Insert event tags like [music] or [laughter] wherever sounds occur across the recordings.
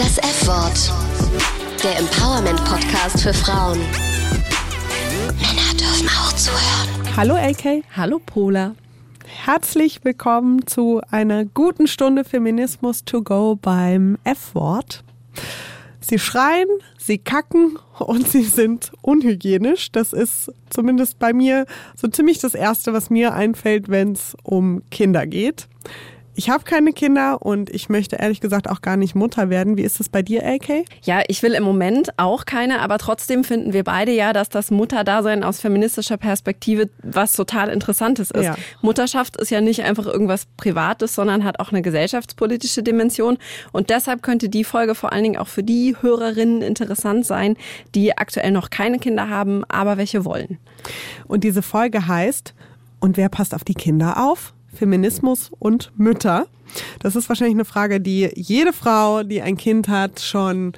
Das F-Wort. Der Empowerment-Podcast für Frauen. Männer dürfen auch zuhören. Hallo AK. Hallo Pola. Herzlich willkommen zu einer guten Stunde Feminismus to go beim F-Wort. Sie schreien, sie kacken und sie sind unhygienisch. Das ist zumindest bei mir so ziemlich das Erste, was mir einfällt, wenn es um Kinder geht. Ich habe keine Kinder und ich möchte ehrlich gesagt auch gar nicht Mutter werden. Wie ist es bei dir, AK? Ja, ich will im Moment auch keine, aber trotzdem finden wir beide ja, dass das Mutterdasein aus feministischer Perspektive was total Interessantes ist. Ja. Mutterschaft ist ja nicht einfach irgendwas Privates, sondern hat auch eine gesellschaftspolitische Dimension. Und deshalb könnte die Folge vor allen Dingen auch für die Hörerinnen interessant sein, die aktuell noch keine Kinder haben, aber welche wollen. Und diese Folge heißt, und wer passt auf die Kinder auf? Feminismus und Mütter? Das ist wahrscheinlich eine Frage, die jede Frau, die ein Kind hat, schon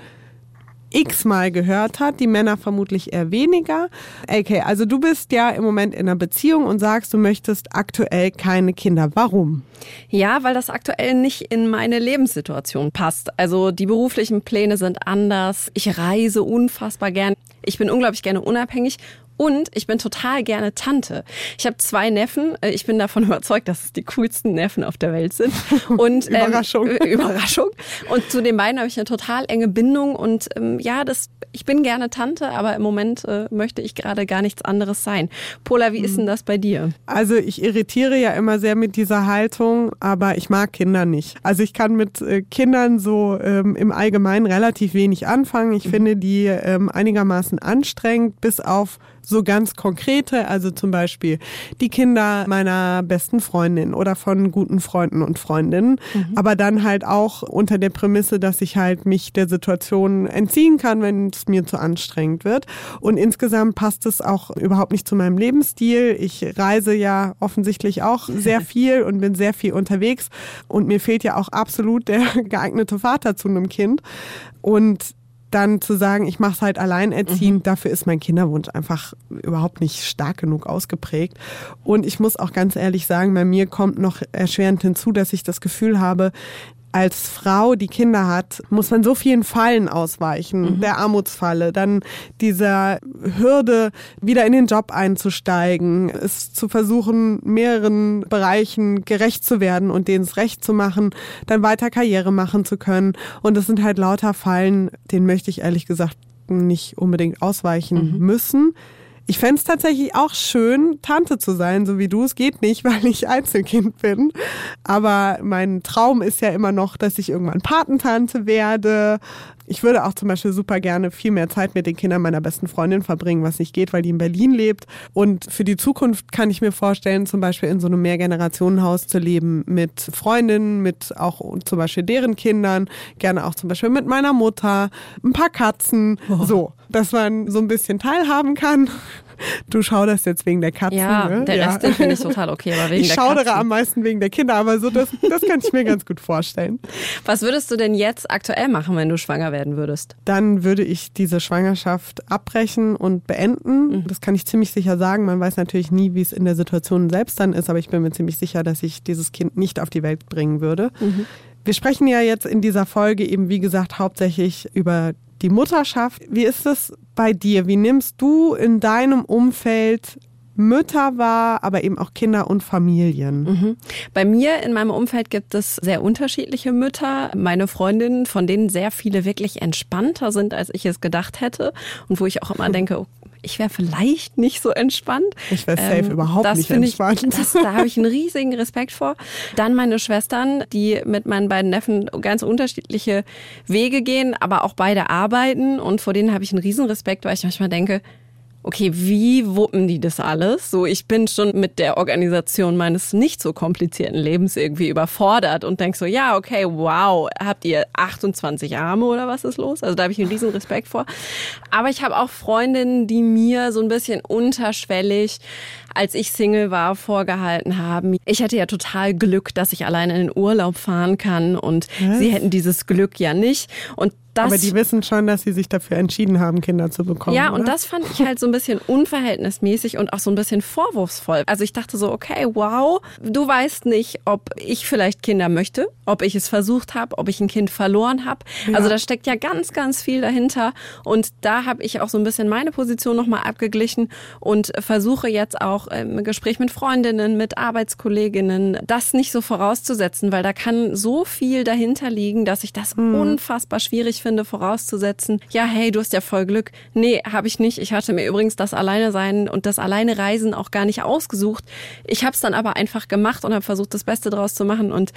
x-mal gehört hat, die Männer vermutlich eher weniger. Okay, also du bist ja im Moment in einer Beziehung und sagst, du möchtest aktuell keine Kinder. Warum? Ja, weil das aktuell nicht in meine Lebenssituation passt. Also die beruflichen Pläne sind anders. Ich reise unfassbar gern. Ich bin unglaublich gerne unabhängig und ich bin total gerne Tante. Ich habe zwei Neffen. Äh, ich bin davon [laughs] überzeugt, dass es die coolsten Neffen auf der Welt sind. [laughs] Und, ähm, Überraschung. [laughs] Überraschung. Und zu den beiden habe ich eine total enge Bindung. Und ähm, ja, das, ich bin gerne Tante, aber im Moment äh, möchte ich gerade gar nichts anderes sein. Pola, wie ist denn das bei dir? Also ich irritiere ja immer sehr mit dieser Haltung, aber ich mag Kinder nicht. Also ich kann mit äh, Kindern so ähm, im Allgemeinen relativ wenig anfangen. Ich mhm. finde die ähm, einigermaßen anstrengend, bis auf so ganz konkrete, also zum Beispiel die Kinder meiner besten Freundin oder von guten Freunden und Freundinnen, mhm. aber dann halt auch unter der Prämisse, dass ich halt mich der Situation entziehen kann, wenn es mir zu anstrengend wird. Und insgesamt passt es auch überhaupt nicht zu meinem Lebensstil. Ich reise ja offensichtlich auch sehr [laughs] viel und bin sehr viel unterwegs und mir fehlt ja auch absolut der [laughs] geeignete Vater zu einem Kind. Und dann zu sagen, ich mache es halt alleinerziehend, mhm. dafür ist mein Kinderwunsch einfach überhaupt nicht stark genug ausgeprägt. Und ich muss auch ganz ehrlich sagen, bei mir kommt noch erschwerend hinzu, dass ich das Gefühl habe, als Frau, die Kinder hat, muss man so vielen Fallen ausweichen. Mhm. Der Armutsfalle, dann dieser Hürde, wieder in den Job einzusteigen, es zu versuchen, mehreren Bereichen gerecht zu werden und denen es recht zu machen, dann weiter Karriere machen zu können. Und das sind halt lauter Fallen, denen möchte ich ehrlich gesagt nicht unbedingt ausweichen mhm. müssen. Ich fände es tatsächlich auch schön, Tante zu sein, so wie du. Es geht nicht, [laughs] weil ich Einzelkind bin. Aber mein Traum ist ja immer noch, dass ich irgendwann Patentante werde. Ich würde auch zum Beispiel super gerne viel mehr Zeit mit den Kindern meiner besten Freundin verbringen, was nicht geht, weil die in Berlin lebt. Und für die Zukunft kann ich mir vorstellen, zum Beispiel in so einem Mehrgenerationenhaus zu leben mit Freundinnen, mit auch zum Beispiel deren Kindern, gerne auch zum Beispiel mit meiner Mutter, ein paar Katzen, oh. so, dass man so ein bisschen teilhaben kann. Du schauderst jetzt wegen der Katzen. Ja, ne? der Rest ja. finde ich total okay. Aber wegen ich der schaudere Katzen. am meisten wegen der Kinder, aber so das, das kann ich mir ganz gut vorstellen. Was würdest du denn jetzt aktuell machen, wenn du schwanger werden würdest? Dann würde ich diese Schwangerschaft abbrechen und beenden. Mhm. Das kann ich ziemlich sicher sagen. Man weiß natürlich nie, wie es in der Situation selbst dann ist, aber ich bin mir ziemlich sicher, dass ich dieses Kind nicht auf die Welt bringen würde. Mhm. Wir sprechen ja jetzt in dieser Folge eben, wie gesagt, hauptsächlich über die Mutterschaft. Wie ist es bei dir? Wie nimmst du in deinem Umfeld Mütter wahr, aber eben auch Kinder und Familien. Mhm. Bei mir in meinem Umfeld gibt es sehr unterschiedliche Mütter. Meine Freundinnen, von denen sehr viele wirklich entspannter sind, als ich es gedacht hätte. Und wo ich auch immer [laughs] denke, ich wäre vielleicht nicht so entspannt. Ich wäre safe ähm, überhaupt nicht entspannt. Ich, das, da habe ich einen riesigen Respekt vor. Dann meine Schwestern, die mit meinen beiden Neffen ganz unterschiedliche Wege gehen, aber auch beide arbeiten. Und vor denen habe ich einen riesen Respekt, weil ich manchmal denke, okay, wie wuppen die das alles? So, ich bin schon mit der Organisation meines nicht so komplizierten Lebens irgendwie überfordert und denk so, ja, okay, wow, habt ihr 28 Arme oder was ist los? Also da habe ich einen riesen Respekt vor. Aber ich habe auch Freundinnen, die mir so ein bisschen unterschwellig als ich Single war, vorgehalten haben. Ich hätte ja total Glück, dass ich alleine in den Urlaub fahren kann und Was? sie hätten dieses Glück ja nicht. Und das, Aber die wissen schon, dass sie sich dafür entschieden haben, Kinder zu bekommen. Ja, oder? und das fand ich halt so ein bisschen unverhältnismäßig und auch so ein bisschen vorwurfsvoll. Also ich dachte so, okay, wow, du weißt nicht, ob ich vielleicht Kinder möchte, ob ich es versucht habe, ob ich ein Kind verloren habe. Ja. Also da steckt ja ganz, ganz viel dahinter. Und da habe ich auch so ein bisschen meine Position nochmal abgeglichen und versuche jetzt auch im Gespräch mit Freundinnen, mit Arbeitskolleginnen, das nicht so vorauszusetzen, weil da kann so viel dahinter liegen, dass ich das unfassbar schwierig finde, vorauszusetzen. Ja, hey, du hast ja voll Glück. Nee, habe ich nicht. Ich hatte mir übrigens das Alleine sein und das Alleine Reisen auch gar nicht ausgesucht. Ich habe es dann aber einfach gemacht und habe versucht, das Beste draus zu machen und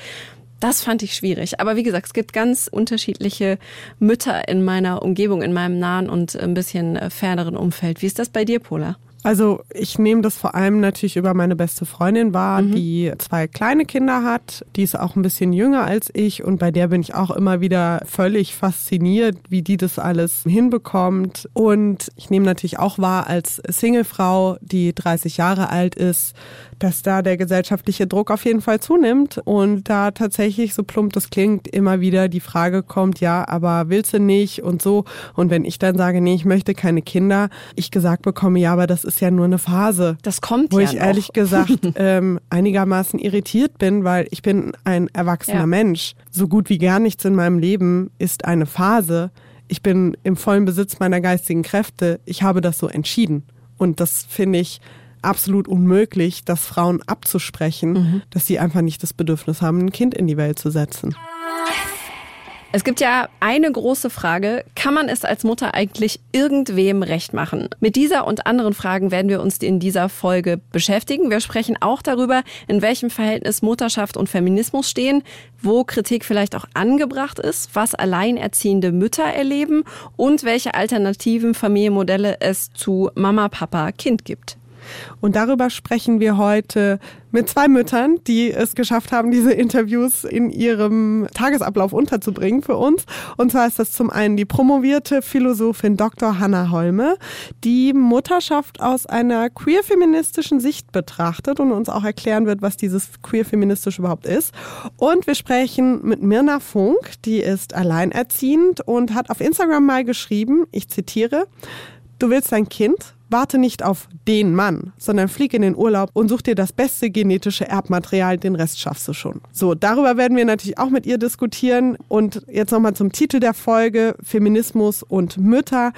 das fand ich schwierig. Aber wie gesagt, es gibt ganz unterschiedliche Mütter in meiner Umgebung, in meinem nahen und ein bisschen äh, ferneren Umfeld. Wie ist das bei dir, Pola? Also ich nehme das vor allem natürlich über meine beste Freundin wahr, mhm. die zwei kleine Kinder hat. Die ist auch ein bisschen jünger als ich und bei der bin ich auch immer wieder völlig fasziniert, wie die das alles hinbekommt. Und ich nehme natürlich auch wahr als Singlefrau, die 30 Jahre alt ist, dass da der gesellschaftliche Druck auf jeden Fall zunimmt und da tatsächlich, so plump das klingt, immer wieder die Frage kommt, ja, aber willst du nicht und so. Und wenn ich dann sage, nee, ich möchte keine Kinder, ich gesagt bekomme, ja, aber das ist ja nur eine Phase. Das kommt Wo ja ich noch. ehrlich [laughs] gesagt ähm, einigermaßen irritiert bin, weil ich bin ein erwachsener Ja. Mensch. So gut wie gar nichts in meinem Leben ist eine Phase. Ich bin im vollen Besitz meiner geistigen Kräfte. Ich habe das so entschieden. Und das finde ich absolut unmöglich, das Frauen abzusprechen, dass sie einfach nicht das Bedürfnis haben, ein Kind in die Welt zu setzen. Es gibt ja eine große Frage, kann man es als Mutter eigentlich irgendwem recht machen? Mit dieser und anderen Fragen werden wir uns in dieser Folge beschäftigen. Wir sprechen auch darüber, in welchem Verhältnis Mutterschaft und Feminismus stehen, wo Kritik vielleicht auch angebracht ist, was alleinerziehende Mütter erleben und welche alternativen Familienmodelle es zu Mama, Papa, Kind gibt. Und darüber sprechen wir heute mit zwei Müttern, die es geschafft haben, diese Interviews in ihrem Tagesablauf unterzubringen für uns. Und zwar ist das zum einen die promovierte Philosophin Dr. Hanna Holme, die Mutterschaft aus einer queer-feministischen Sicht betrachtet und uns auch erklären wird, was dieses queer-feministisch überhaupt ist. Und wir sprechen mit Mirna Funk, die ist alleinerziehend und hat auf Instagram mal geschrieben, ich zitiere, Du willst ein Kind? Warte nicht auf den Mann, sondern flieg in den Urlaub und such dir das beste genetische Erbmaterial, den Rest schaffst du schon. So, darüber werden wir natürlich auch mit ihr diskutieren. Und jetzt nochmal zum Titel der Folge, Feminismus und Mütter.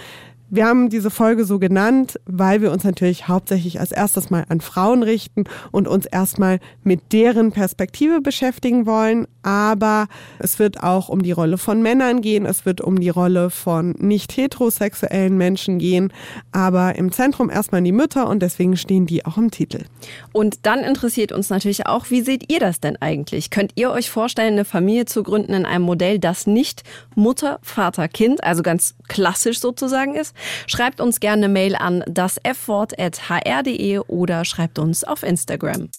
Wir haben diese Folge so genannt, weil wir uns natürlich hauptsächlich als erstes mal an Frauen richten und uns erstmal mit deren Perspektive beschäftigen wollen. Aber es wird auch um die Rolle von Männern gehen, es wird um die Rolle von nicht heterosexuellen Menschen gehen. Aber im Zentrum erstmal die Mütter und deswegen stehen die auch im Titel. Und dann interessiert uns natürlich auch, wie seht ihr das denn eigentlich? Könnt ihr euch vorstellen, eine Familie zu gründen in einem Modell, das nicht Mutter, Vater, Kind, also ganz klassisch sozusagen ist? Schreibt uns gerne eine Mail an das fwort.hr.de oder schreibt uns auf Instagram.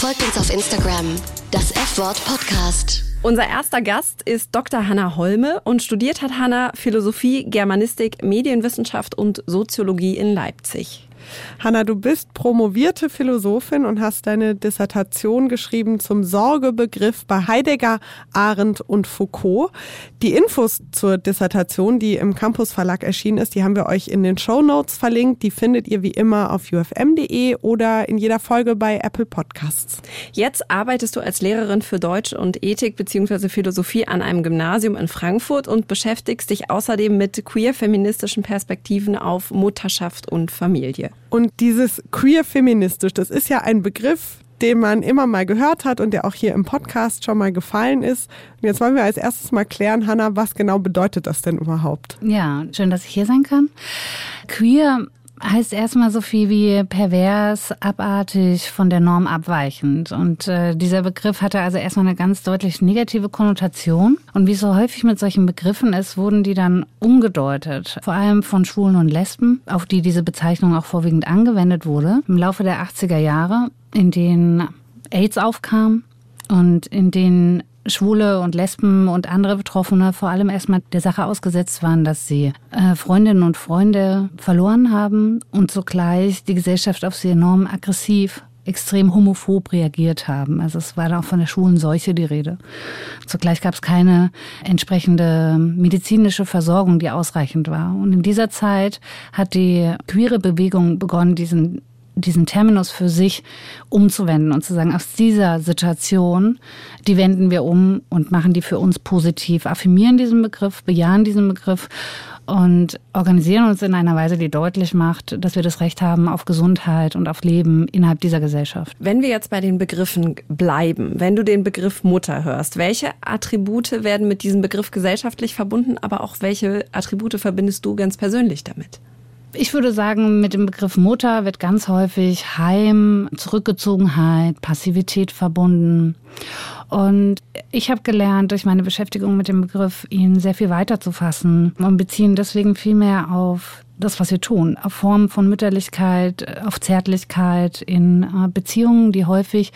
Folgt uns auf Instagram, das F-Wort Podcast. Unser erster Gast ist Dr. Hanna Holme und studiert hat Hanna Philosophie, Germanistik, Medienwissenschaft und Soziologie in Leipzig. Hanna, du bist promovierte Philosophin und hast deine Dissertation geschrieben zum Sorgebegriff bei Heidegger, Arendt und Foucault. Die Infos zur Dissertation, die im Campus Verlag erschienen ist, die haben wir euch in den Show Notes verlinkt. Die findet ihr wie immer auf ufm.de oder in jeder Folge bei Apple Podcasts. Jetzt arbeitest du als Lehrerin für Deutsch und Ethik bzw. Philosophie an einem Gymnasium in Frankfurt und beschäftigst dich außerdem mit queer-feministischen Perspektiven auf Mutterschaft und Familie. Und dieses queer-feministisch, das ist ja ein Begriff, den man immer mal gehört hat und der auch hier im Podcast schon mal gefallen ist. Und jetzt wollen wir als erstes mal klären, Hanna, was genau bedeutet das denn überhaupt? Ja, schön, dass ich hier sein kann. Queer heißt erstmal so viel wie pervers, abartig, von der Norm abweichend. Und äh, dieser Begriff hatte also erstmal eine ganz deutlich negative Konnotation. Und wie es so häufig mit solchen Begriffen ist, wurden die dann umgedeutet. Vor allem von Schwulen und Lesben, auf die diese Bezeichnung auch vorwiegend angewendet wurde. Im Laufe der 80er Jahre, in denen AIDS aufkam und in denen Schwule und Lesben und andere Betroffene vor allem erstmal der Sache ausgesetzt waren, dass sie äh, Freundinnen und Freunde verloren haben und zugleich die Gesellschaft auf sie enorm aggressiv extrem homophob reagiert haben. Also es war dann auch von der schwulen Seuche die Rede. Zugleich gab es keine entsprechende medizinische Versorgung, die ausreichend war. Und in dieser Zeit hat die queere Bewegung begonnen, diesen diesen Terminus für sich umzuwenden und zu sagen, aus dieser Situation, die wenden wir um und machen die für uns positiv, affirmieren diesen Begriff, bejahen diesen Begriff und organisieren uns in einer Weise, die deutlich macht, dass wir das Recht haben auf Gesundheit und auf Leben innerhalb dieser Gesellschaft. Wenn wir jetzt bei den Begriffen bleiben, wenn du den Begriff Mutter hörst, welche Attribute werden mit diesem Begriff gesellschaftlich verbunden, aber auch welche Attribute verbindest du ganz persönlich damit? Ich würde sagen, mit dem Begriff Mutter wird ganz häufig Heim, Zurückgezogenheit, Passivität verbunden. Und ich habe gelernt, durch meine Beschäftigung mit dem Begriff, ihn sehr viel weiter zu fassen und beziehen deswegen viel mehr auf das, was wir tun, auf Formen von Mütterlichkeit, auf Zärtlichkeit in äh, Beziehungen, die häufig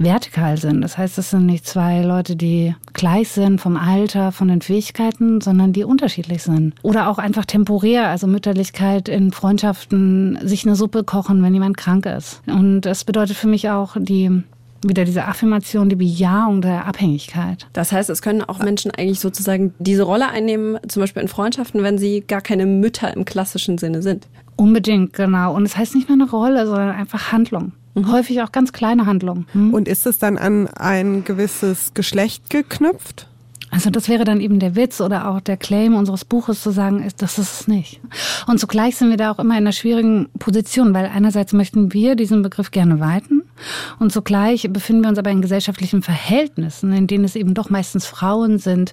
vertikal sind. Das heißt, es sind nicht zwei Leute, die gleich sind vom Alter, von den Fähigkeiten, sondern die unterschiedlich sind. Oder auch einfach temporär, also Mütterlichkeit in Freundschaften, sich eine Suppe kochen, wenn jemand krank ist. Und das bedeutet für mich auch die wieder diese Affirmation, die Bejahung der Abhängigkeit. Das heißt, es können auch Menschen eigentlich sozusagen diese Rolle einnehmen, zum Beispiel in Freundschaften, wenn sie gar keine Mütter im klassischen Sinne sind. Unbedingt, genau. Und es das heißt nicht mehr eine Rolle, sondern einfach Handlung. Mhm. Häufig auch ganz kleine Handlungen. Mhm. Und ist es dann an ein gewisses Geschlecht geknüpft? Also das wäre dann eben der Witz oder auch der Claim unseres Buches zu sagen, das ist es nicht. Und zugleich sind wir da auch immer in einer schwierigen Position, weil einerseits möchten wir diesen Begriff gerne weiten und zugleich befinden wir uns aber in gesellschaftlichen Verhältnissen, in denen es eben doch meistens Frauen sind,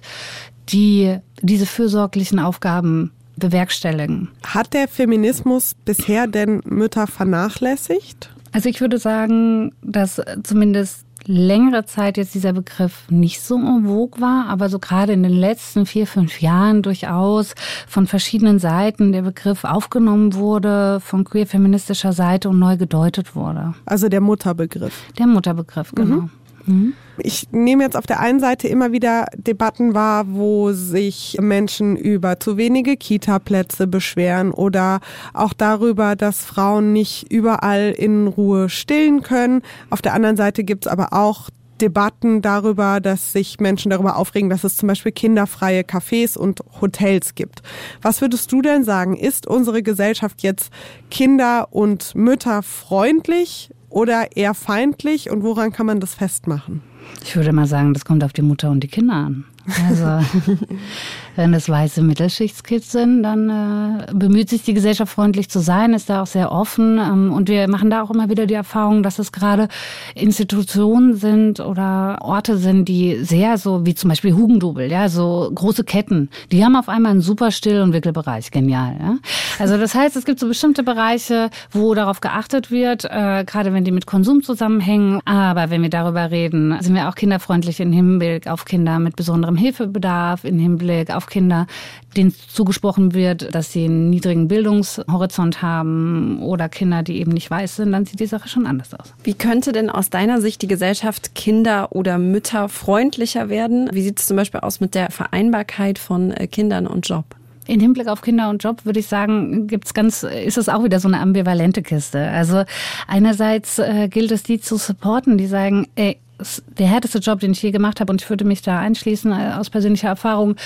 die diese fürsorglichen Aufgaben bewerkstelligen. Hat der Feminismus bisher denn Mütter vernachlässigt? Also ich würde sagen, dass zumindest längere Zeit jetzt dieser Begriff nicht so en vogue war, aber so gerade in den letzten vier, fünf Jahren durchaus von verschiedenen Seiten der Begriff aufgenommen wurde, von queer-feministischer Seite und neu gedeutet wurde. Also der Mutterbegriff. Der Mutterbegriff, genau. Mhm. Mhm. Ich nehme jetzt auf der einen Seite immer wieder Debatten wahr, wo sich Menschen über zu wenige Kita-Plätze beschweren oder auch darüber, dass Frauen nicht überall in Ruhe stillen können. Auf der anderen Seite gibt es aber auch Debatten darüber, dass sich Menschen darüber aufregen, dass es zum Beispiel kinderfreie Cafés und Hotels gibt. Was würdest du denn sagen? Ist unsere Gesellschaft jetzt kinder- und mütterfreundlich oder eher feindlich und woran kann man das festmachen? Ich würde mal sagen, das kommt auf die Mutter und die Kinder an. Also, [laughs] wenn es weiße Mittelschichtskids sind, dann äh, bemüht sich die Gesellschaft freundlich zu sein, ist da auch sehr offen. Ähm, und wir machen da auch immer wieder die Erfahrung, dass es gerade Institutionen sind oder Orte sind, die sehr so, wie zum Beispiel Hugendubel, ja, so große Ketten, die haben auf einmal einen super Still- und Wickelbereich. Genial, ja. Also das heißt, es gibt so bestimmte Bereiche, wo darauf geachtet wird, äh, gerade wenn die mit Konsum zusammenhängen. Aber wenn wir darüber reden, sind wir auch kinderfreundlich im Hinblick auf Kinder mit besonderem Hilfebedarf, im Hinblick auf Kinder, denen zugesprochen wird, dass sie einen niedrigen Bildungshorizont haben oder Kinder, die eben nicht weiß sind, dann sieht die Sache schon anders aus. Wie könnte denn aus deiner Sicht die Gesellschaft Kinder- oder Mütter freundlicher werden? Wie sieht es zum Beispiel aus mit der Vereinbarkeit von äh, Kindern und Job? In Hinblick auf Kinder und Job würde ich sagen, gibt's ganz, ist es auch wieder so eine ambivalente Kiste. Also einerseits äh, gilt es, die zu supporten, die sagen, ey, der härteste Job, den ich je gemacht habe, und ich würde mich da einschließen äh, aus persönlicher Erfahrung,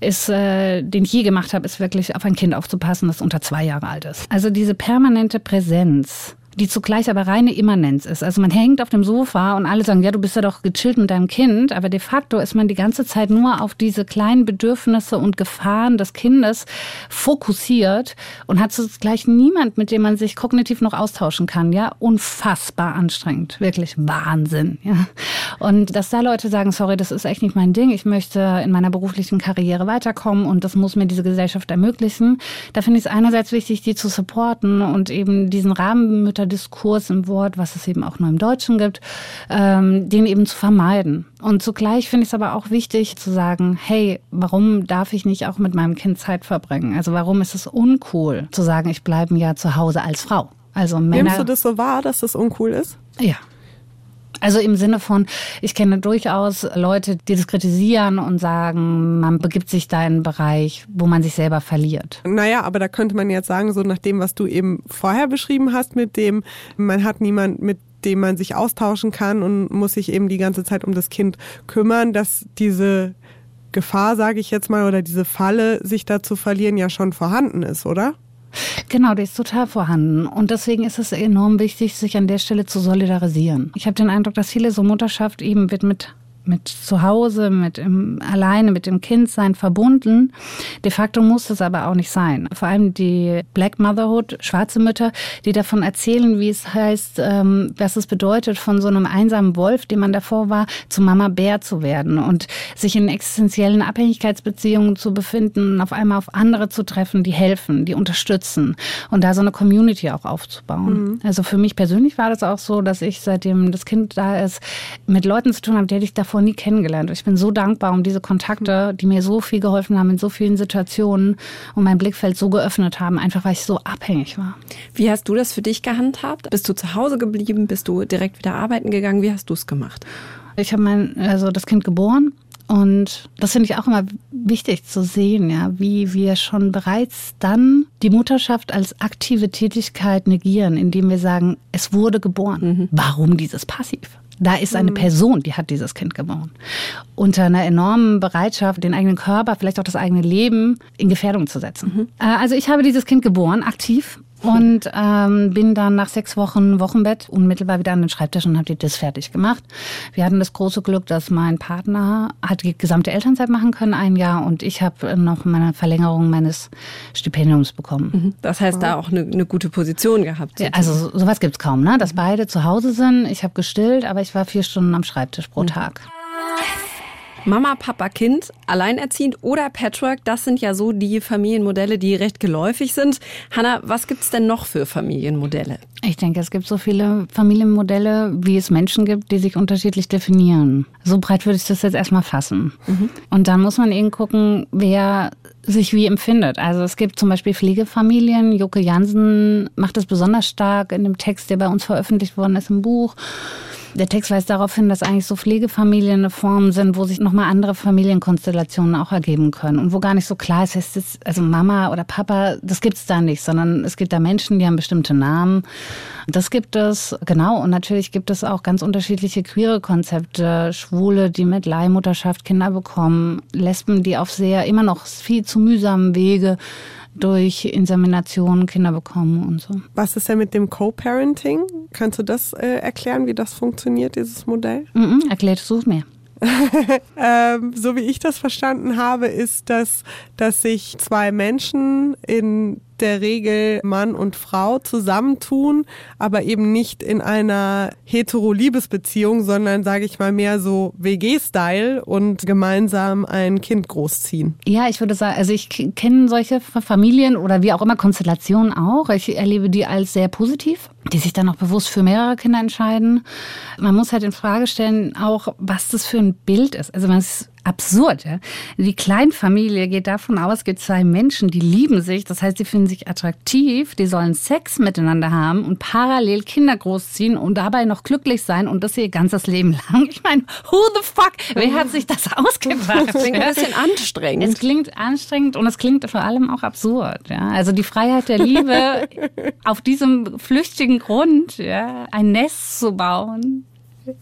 ist, äh, den ich je gemacht habe, ist wirklich auf ein Kind aufzupassen, das unter zwei Jahre alt ist. Also diese permanente Präsenz die zugleich aber reine Immanenz ist. Also man hängt auf dem Sofa und alle sagen, ja, du bist ja doch gechillt mit deinem Kind, aber de facto ist man die ganze Zeit nur auf diese kleinen Bedürfnisse und Gefahren des Kindes fokussiert und hat zugleich niemand, mit dem man sich kognitiv noch austauschen kann. Ja, unfassbar anstrengend, wirklich Wahnsinn. Ja. Und dass da Leute sagen, sorry, das ist echt nicht mein Ding, ich möchte in meiner beruflichen Karriere weiterkommen und das muss mir diese Gesellschaft ermöglichen. Da finde ich es einerseits wichtig, die zu supporten und eben diesen Rahmenmütter Diskurs im Wort, was es eben auch nur im Deutschen gibt, ähm, den eben zu vermeiden. Und zugleich finde ich es aber auch wichtig zu sagen, hey, warum darf ich nicht auch mit meinem Kind Zeit verbringen? Also warum ist es uncool zu sagen, ich bleibe ja zu Hause als Frau? Also Männer. Nimmst du das so wahr, dass das uncool ist? Ja. Also im Sinne von, ich kenne durchaus Leute, die das kritisieren und sagen, man begibt sich da in einen Bereich, wo man sich selber verliert. Naja, aber da könnte man jetzt sagen, so nach dem, was du eben vorher beschrieben hast, mit dem, man hat niemand, mit dem man sich austauschen kann und muss sich eben die ganze Zeit um das Kind kümmern, dass diese Gefahr, sage ich jetzt mal, oder diese Falle, sich da zu verlieren, ja schon vorhanden ist, oder? Genau, die ist total vorhanden. Und deswegen ist es enorm wichtig, sich an der Stelle zu solidarisieren. Ich habe den Eindruck, dass viele so Mutterschaft eben wird mit mit zu Hause, mit im, alleine, mit dem Kind sein verbunden. De facto muss es aber auch nicht sein. Vor allem die Black Motherhood, schwarze Mütter, die davon erzählen, wie es heißt, ähm, was es bedeutet, von so einem einsamen Wolf, dem man davor war, zu Mama Bär zu werden und sich in existenziellen Abhängigkeitsbeziehungen zu befinden und auf einmal auf andere zu treffen, die helfen, die unterstützen und da so eine Community auch aufzubauen. Mhm. Also für mich persönlich war das auch so, dass ich seitdem das Kind da ist, mit Leuten zu tun habe, die ich davor davor nie kennengelernt. Ich bin so dankbar um diese Kontakte, die mir so viel geholfen haben in so vielen Situationen und mein Blickfeld so geöffnet haben, einfach weil ich so abhängig war. Wie hast du das für dich gehandhabt? Bist du zu Hause geblieben? Bist du direkt wieder arbeiten gegangen? Wie hast du es gemacht? Ich habe mein, also das Kind geboren und das finde ich auch immer wichtig zu sehen, ja, wie wir schon bereits dann die Mutterschaft als aktive Tätigkeit negieren, indem wir sagen, es wurde geboren. Mhm. Warum dieses Passiv? Da ist eine mhm. Person, die hat dieses Kind geboren. Unter einer enormen Bereitschaft, den eigenen Körper, vielleicht auch das eigene Leben in Gefährdung zu setzen. Mhm. Äh, also ich habe dieses Kind geboren, aktiv. Und ähm, bin dann nach sechs Wochen Wochenbett unmittelbar wieder an den Schreibtisch und habe das fertig gemacht. Wir hatten das große Glück, dass mein Partner hat die gesamte Elternzeit machen können, ein Jahr, und ich habe noch meine Verlängerung meines Stipendiums bekommen. Mhm. Das heißt, da auch eine, eine gute Position gehabt. Ja, also sowas gibt's kaum, ne? Dass beide zu Hause sind. Ich habe gestillt, aber ich war vier Stunden am Schreibtisch pro mhm. Tag. Mama, Papa, Kind, alleinerziehend oder Patchwork, das sind ja so die Familienmodelle, die recht geläufig sind. Hanna, was gibt's denn noch für Familienmodelle? Ich denke, es gibt so viele Familienmodelle, wie es Menschen gibt, die sich unterschiedlich definieren. So breit würde ich das jetzt erstmal fassen. Mhm. Und dann muss man eben gucken, wer sich wie empfindet. Also es gibt zum Beispiel Pflegefamilien. Joke Jansen macht das besonders stark in dem Text, der bei uns veröffentlicht worden ist im Buch. Der Text weist darauf hin, dass eigentlich so Pflegefamilien eine Form sind, wo sich nochmal andere Familienkonstellationen auch ergeben können und wo gar nicht so klar ist, heißt es, also Mama oder Papa, das gibt es da nicht, sondern es gibt da Menschen, die haben bestimmte Namen. Das gibt es, genau. Und natürlich gibt es auch ganz unterschiedliche queere Konzepte. Schwule, die mit Leihmutterschaft Kinder bekommen, Lesben, die auf sehr, immer noch viel zu mühsamen Wege durch Insemination Kinder bekommen und so. Was ist denn mit dem Co-Parenting? Kannst du das äh, erklären, wie das funktioniert, dieses Modell? Mm -mm, erklärt es mir. [laughs] ähm, so wie ich das verstanden habe, ist das, dass sich zwei Menschen in der Regel Mann und Frau zusammentun, aber eben nicht in einer hetero-Liebesbeziehung, sondern sage ich mal mehr so WG-Style und gemeinsam ein Kind großziehen. Ja, ich würde sagen, also ich kenne solche Familien oder wie auch immer Konstellationen auch. Ich erlebe die als sehr positiv, die sich dann auch bewusst für mehrere Kinder entscheiden. Man muss halt in Frage stellen auch, was das für ein Bild ist. Also man ist absurd. Ja? Die Kleinfamilie geht davon aus, es gibt zwei Menschen, die lieben sich, das heißt, sie finden sich attraktiv, die sollen Sex miteinander haben und parallel Kinder großziehen und dabei noch glücklich sein und das ihr ganzes Leben lang. Ich meine, who the fuck? Wer hat sich das ausgedacht? Das klingt ein bisschen anstrengend. Es klingt anstrengend und es klingt vor allem auch absurd. Ja? Also die Freiheit der Liebe [laughs] auf diesem flüchtigen Grund, ja, ein Nest zu bauen,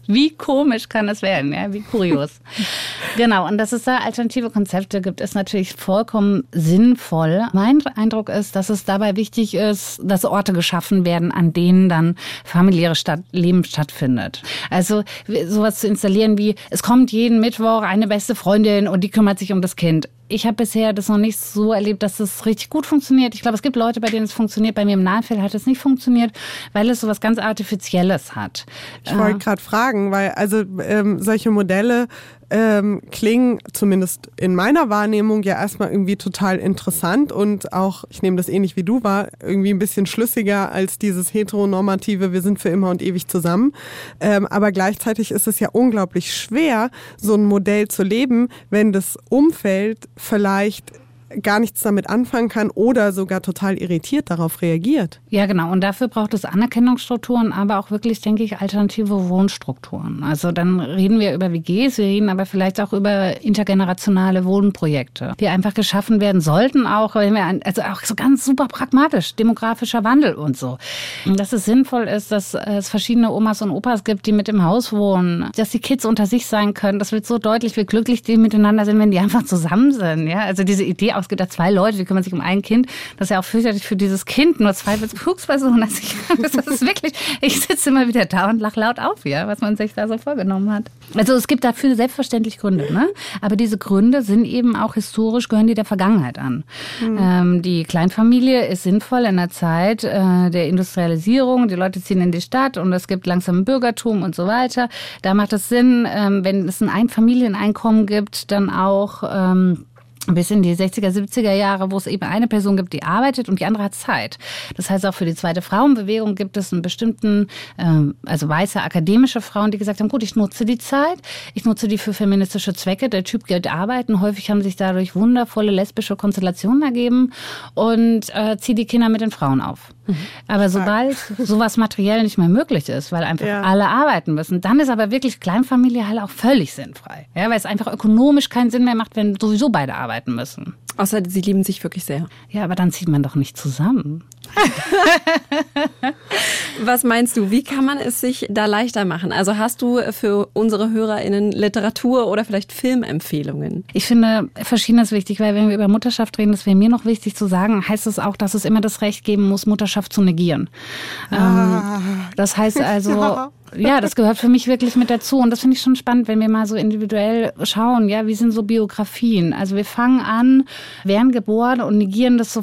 wie komisch kann es werden, ja? Wie kurios. [laughs] genau, und dass es da alternative Konzepte gibt, ist natürlich vollkommen sinnvoll. Mein Eindruck ist, dass es dabei wichtig ist, dass Orte geschaffen werden, an denen dann familiäre Stadt Leben stattfindet. Also sowas zu installieren wie, es kommt jeden Mittwoch eine beste Freundin und die kümmert sich um das Kind ich habe bisher das noch nicht so erlebt, dass es richtig gut funktioniert. Ich glaube, es gibt Leute, bei denen es funktioniert. Bei mir im Nahfeld hat es nicht funktioniert, weil es so was ganz Artifizielles hat. Ich wollte äh, gerade fragen, weil also ähm, solche Modelle ähm, klingen zumindest in meiner Wahrnehmung ja erstmal irgendwie total interessant und auch, ich nehme das ähnlich wie du war, irgendwie ein bisschen schlüssiger als dieses heteronormative, wir sind für immer und ewig zusammen. Ähm, aber gleichzeitig ist es ja unglaublich schwer, so ein Modell zu leben, wenn das Umfeld vielleicht gar nichts damit anfangen kann oder sogar total irritiert darauf reagiert. Ja, genau. Und dafür braucht es Anerkennungsstrukturen, aber auch wirklich, denke ich, alternative Wohnstrukturen. Also dann reden wir über WGs, wir reden aber vielleicht auch über intergenerationale Wohnprojekte, die einfach geschaffen werden sollten, auch wenn wir, also auch so ganz super pragmatisch, demografischer Wandel und so. Dass es sinnvoll ist, dass es verschiedene Omas und Opas gibt, die mit im Haus wohnen, dass die Kids unter sich sein können. Das wird so deutlich, wie glücklich die miteinander sind, wenn die einfach zusammen sind. Ja, also diese Idee, auch es gibt da zwei Leute, die kümmern sich um ein Kind. Das ist ja auch fürchterlich für dieses Kind, nur zwei Bezugspersonen. Ich, das ist wirklich, ich sitze immer wieder da und lache laut auf, ja, was man sich da so vorgenommen hat. Also es gibt dafür selbstverständlich Gründe, ne? Aber diese Gründe sind eben auch historisch, gehören die der Vergangenheit an. Mhm. Ähm, die Kleinfamilie ist sinnvoll in der Zeit äh, der Industrialisierung. Die Leute ziehen in die Stadt und es gibt langsam Bürgertum und so weiter. Da macht es Sinn, ähm, wenn es ein Einfamilieneinkommen gibt, dann auch ähm, bis in die 60er, 70er Jahre, wo es eben eine Person gibt, die arbeitet und die andere hat Zeit. Das heißt, auch für die zweite Frauenbewegung gibt es einen bestimmten, ähm, also weiße akademische Frauen, die gesagt haben, gut, ich nutze die Zeit, ich nutze die für feministische Zwecke, der Typ geht arbeiten. Häufig haben sich dadurch wundervolle lesbische Konstellationen ergeben und äh, ziehe die Kinder mit den Frauen auf. Mhm. Aber sobald sowas materiell nicht mehr möglich ist, weil einfach ja. alle arbeiten müssen, dann ist aber wirklich Kleinfamilie halt auch völlig sinnfrei. Ja, weil es einfach ökonomisch keinen Sinn mehr macht, wenn sowieso beide arbeiten müssen. Außer sie lieben sich wirklich sehr. Ja, aber dann zieht man doch nicht zusammen. [laughs] Was meinst du, wie kann man es sich da leichter machen? Also hast du für unsere HörerInnen Literatur oder vielleicht Filmempfehlungen? Ich finde Verschiedenes wichtig, weil wenn wir über Mutterschaft reden, das wäre mir noch wichtig zu sagen, heißt es auch, dass es immer das Recht geben muss, Mutterschaft zu negieren. Ah. das heißt also, [laughs] ja ja, das gehört für mich wirklich mit dazu. Und das finde ich schon spannend, wenn wir mal so individuell schauen, ja, wie sind so Biografien? Also wir fangen an, werden geboren und negieren das so,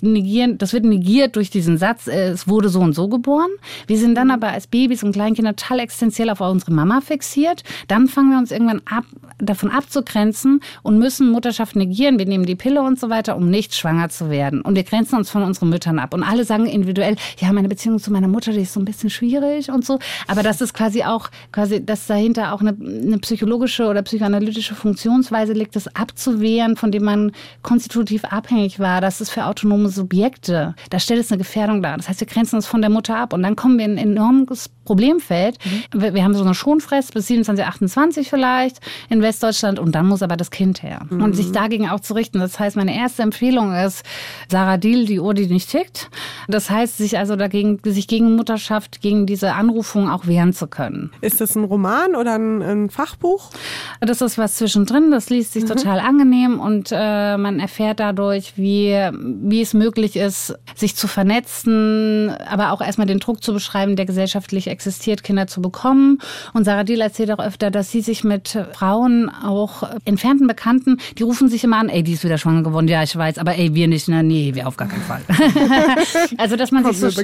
negieren, das wird negiert durch diesen Satz, äh, es wurde so und so geboren. Wir sind dann aber als Babys und Kleinkinder total existenziell auf unsere Mama fixiert. Dann fangen wir uns irgendwann ab, davon abzugrenzen und müssen Mutterschaft negieren. Wir nehmen die Pille und so weiter, um nicht schwanger zu werden. Und wir grenzen uns von unseren Müttern ab. Und alle sagen individuell, ja, meine Beziehung zu meiner Mutter, die ist so ein bisschen schwierig und so. Aber das ist quasi auch, quasi, dass dahinter auch eine, eine psychologische oder psychoanalytische Funktionsweise liegt, das abzuwehren, von dem man konstitutiv abhängig war. Das ist für autonome Subjekte. Da stellt es eine Gefährdung dar. Das heißt, wir grenzen uns von der Mutter ab. Und dann kommen wir in ein enormes Problemfeld. Mhm. Wir haben so eine Schonfrist bis 27, 28 vielleicht in Westdeutschland und dann muss aber das Kind her. Mhm. Und sich dagegen auch zu richten. Das heißt, meine erste Empfehlung ist Sarah Diel, die Uhr, die nicht tickt. Das heißt, sich also dagegen, sich gegen Mutterschaft, gegen diese Anrufung auch wehren zu können. Ist das ein Roman oder ein, ein Fachbuch? Das ist was zwischendrin. Das liest sich mhm. total angenehm und äh, man erfährt dadurch, wie, wie es möglich ist, sich zu vernetzen, aber auch erstmal den Druck zu beschreiben, der gesellschaftlich existiert, Kinder zu bekommen. Und Sarah Diel erzählt auch öfter, dass sie sich mit Frauen, auch entfernten Bekannten, die rufen sich immer an, ey, die ist wieder schwanger geworden, ja, ich weiß, aber ey, wir nicht, ne? nee, wir auf gar keinen Fall. [laughs] also, dass man Kommt sich so,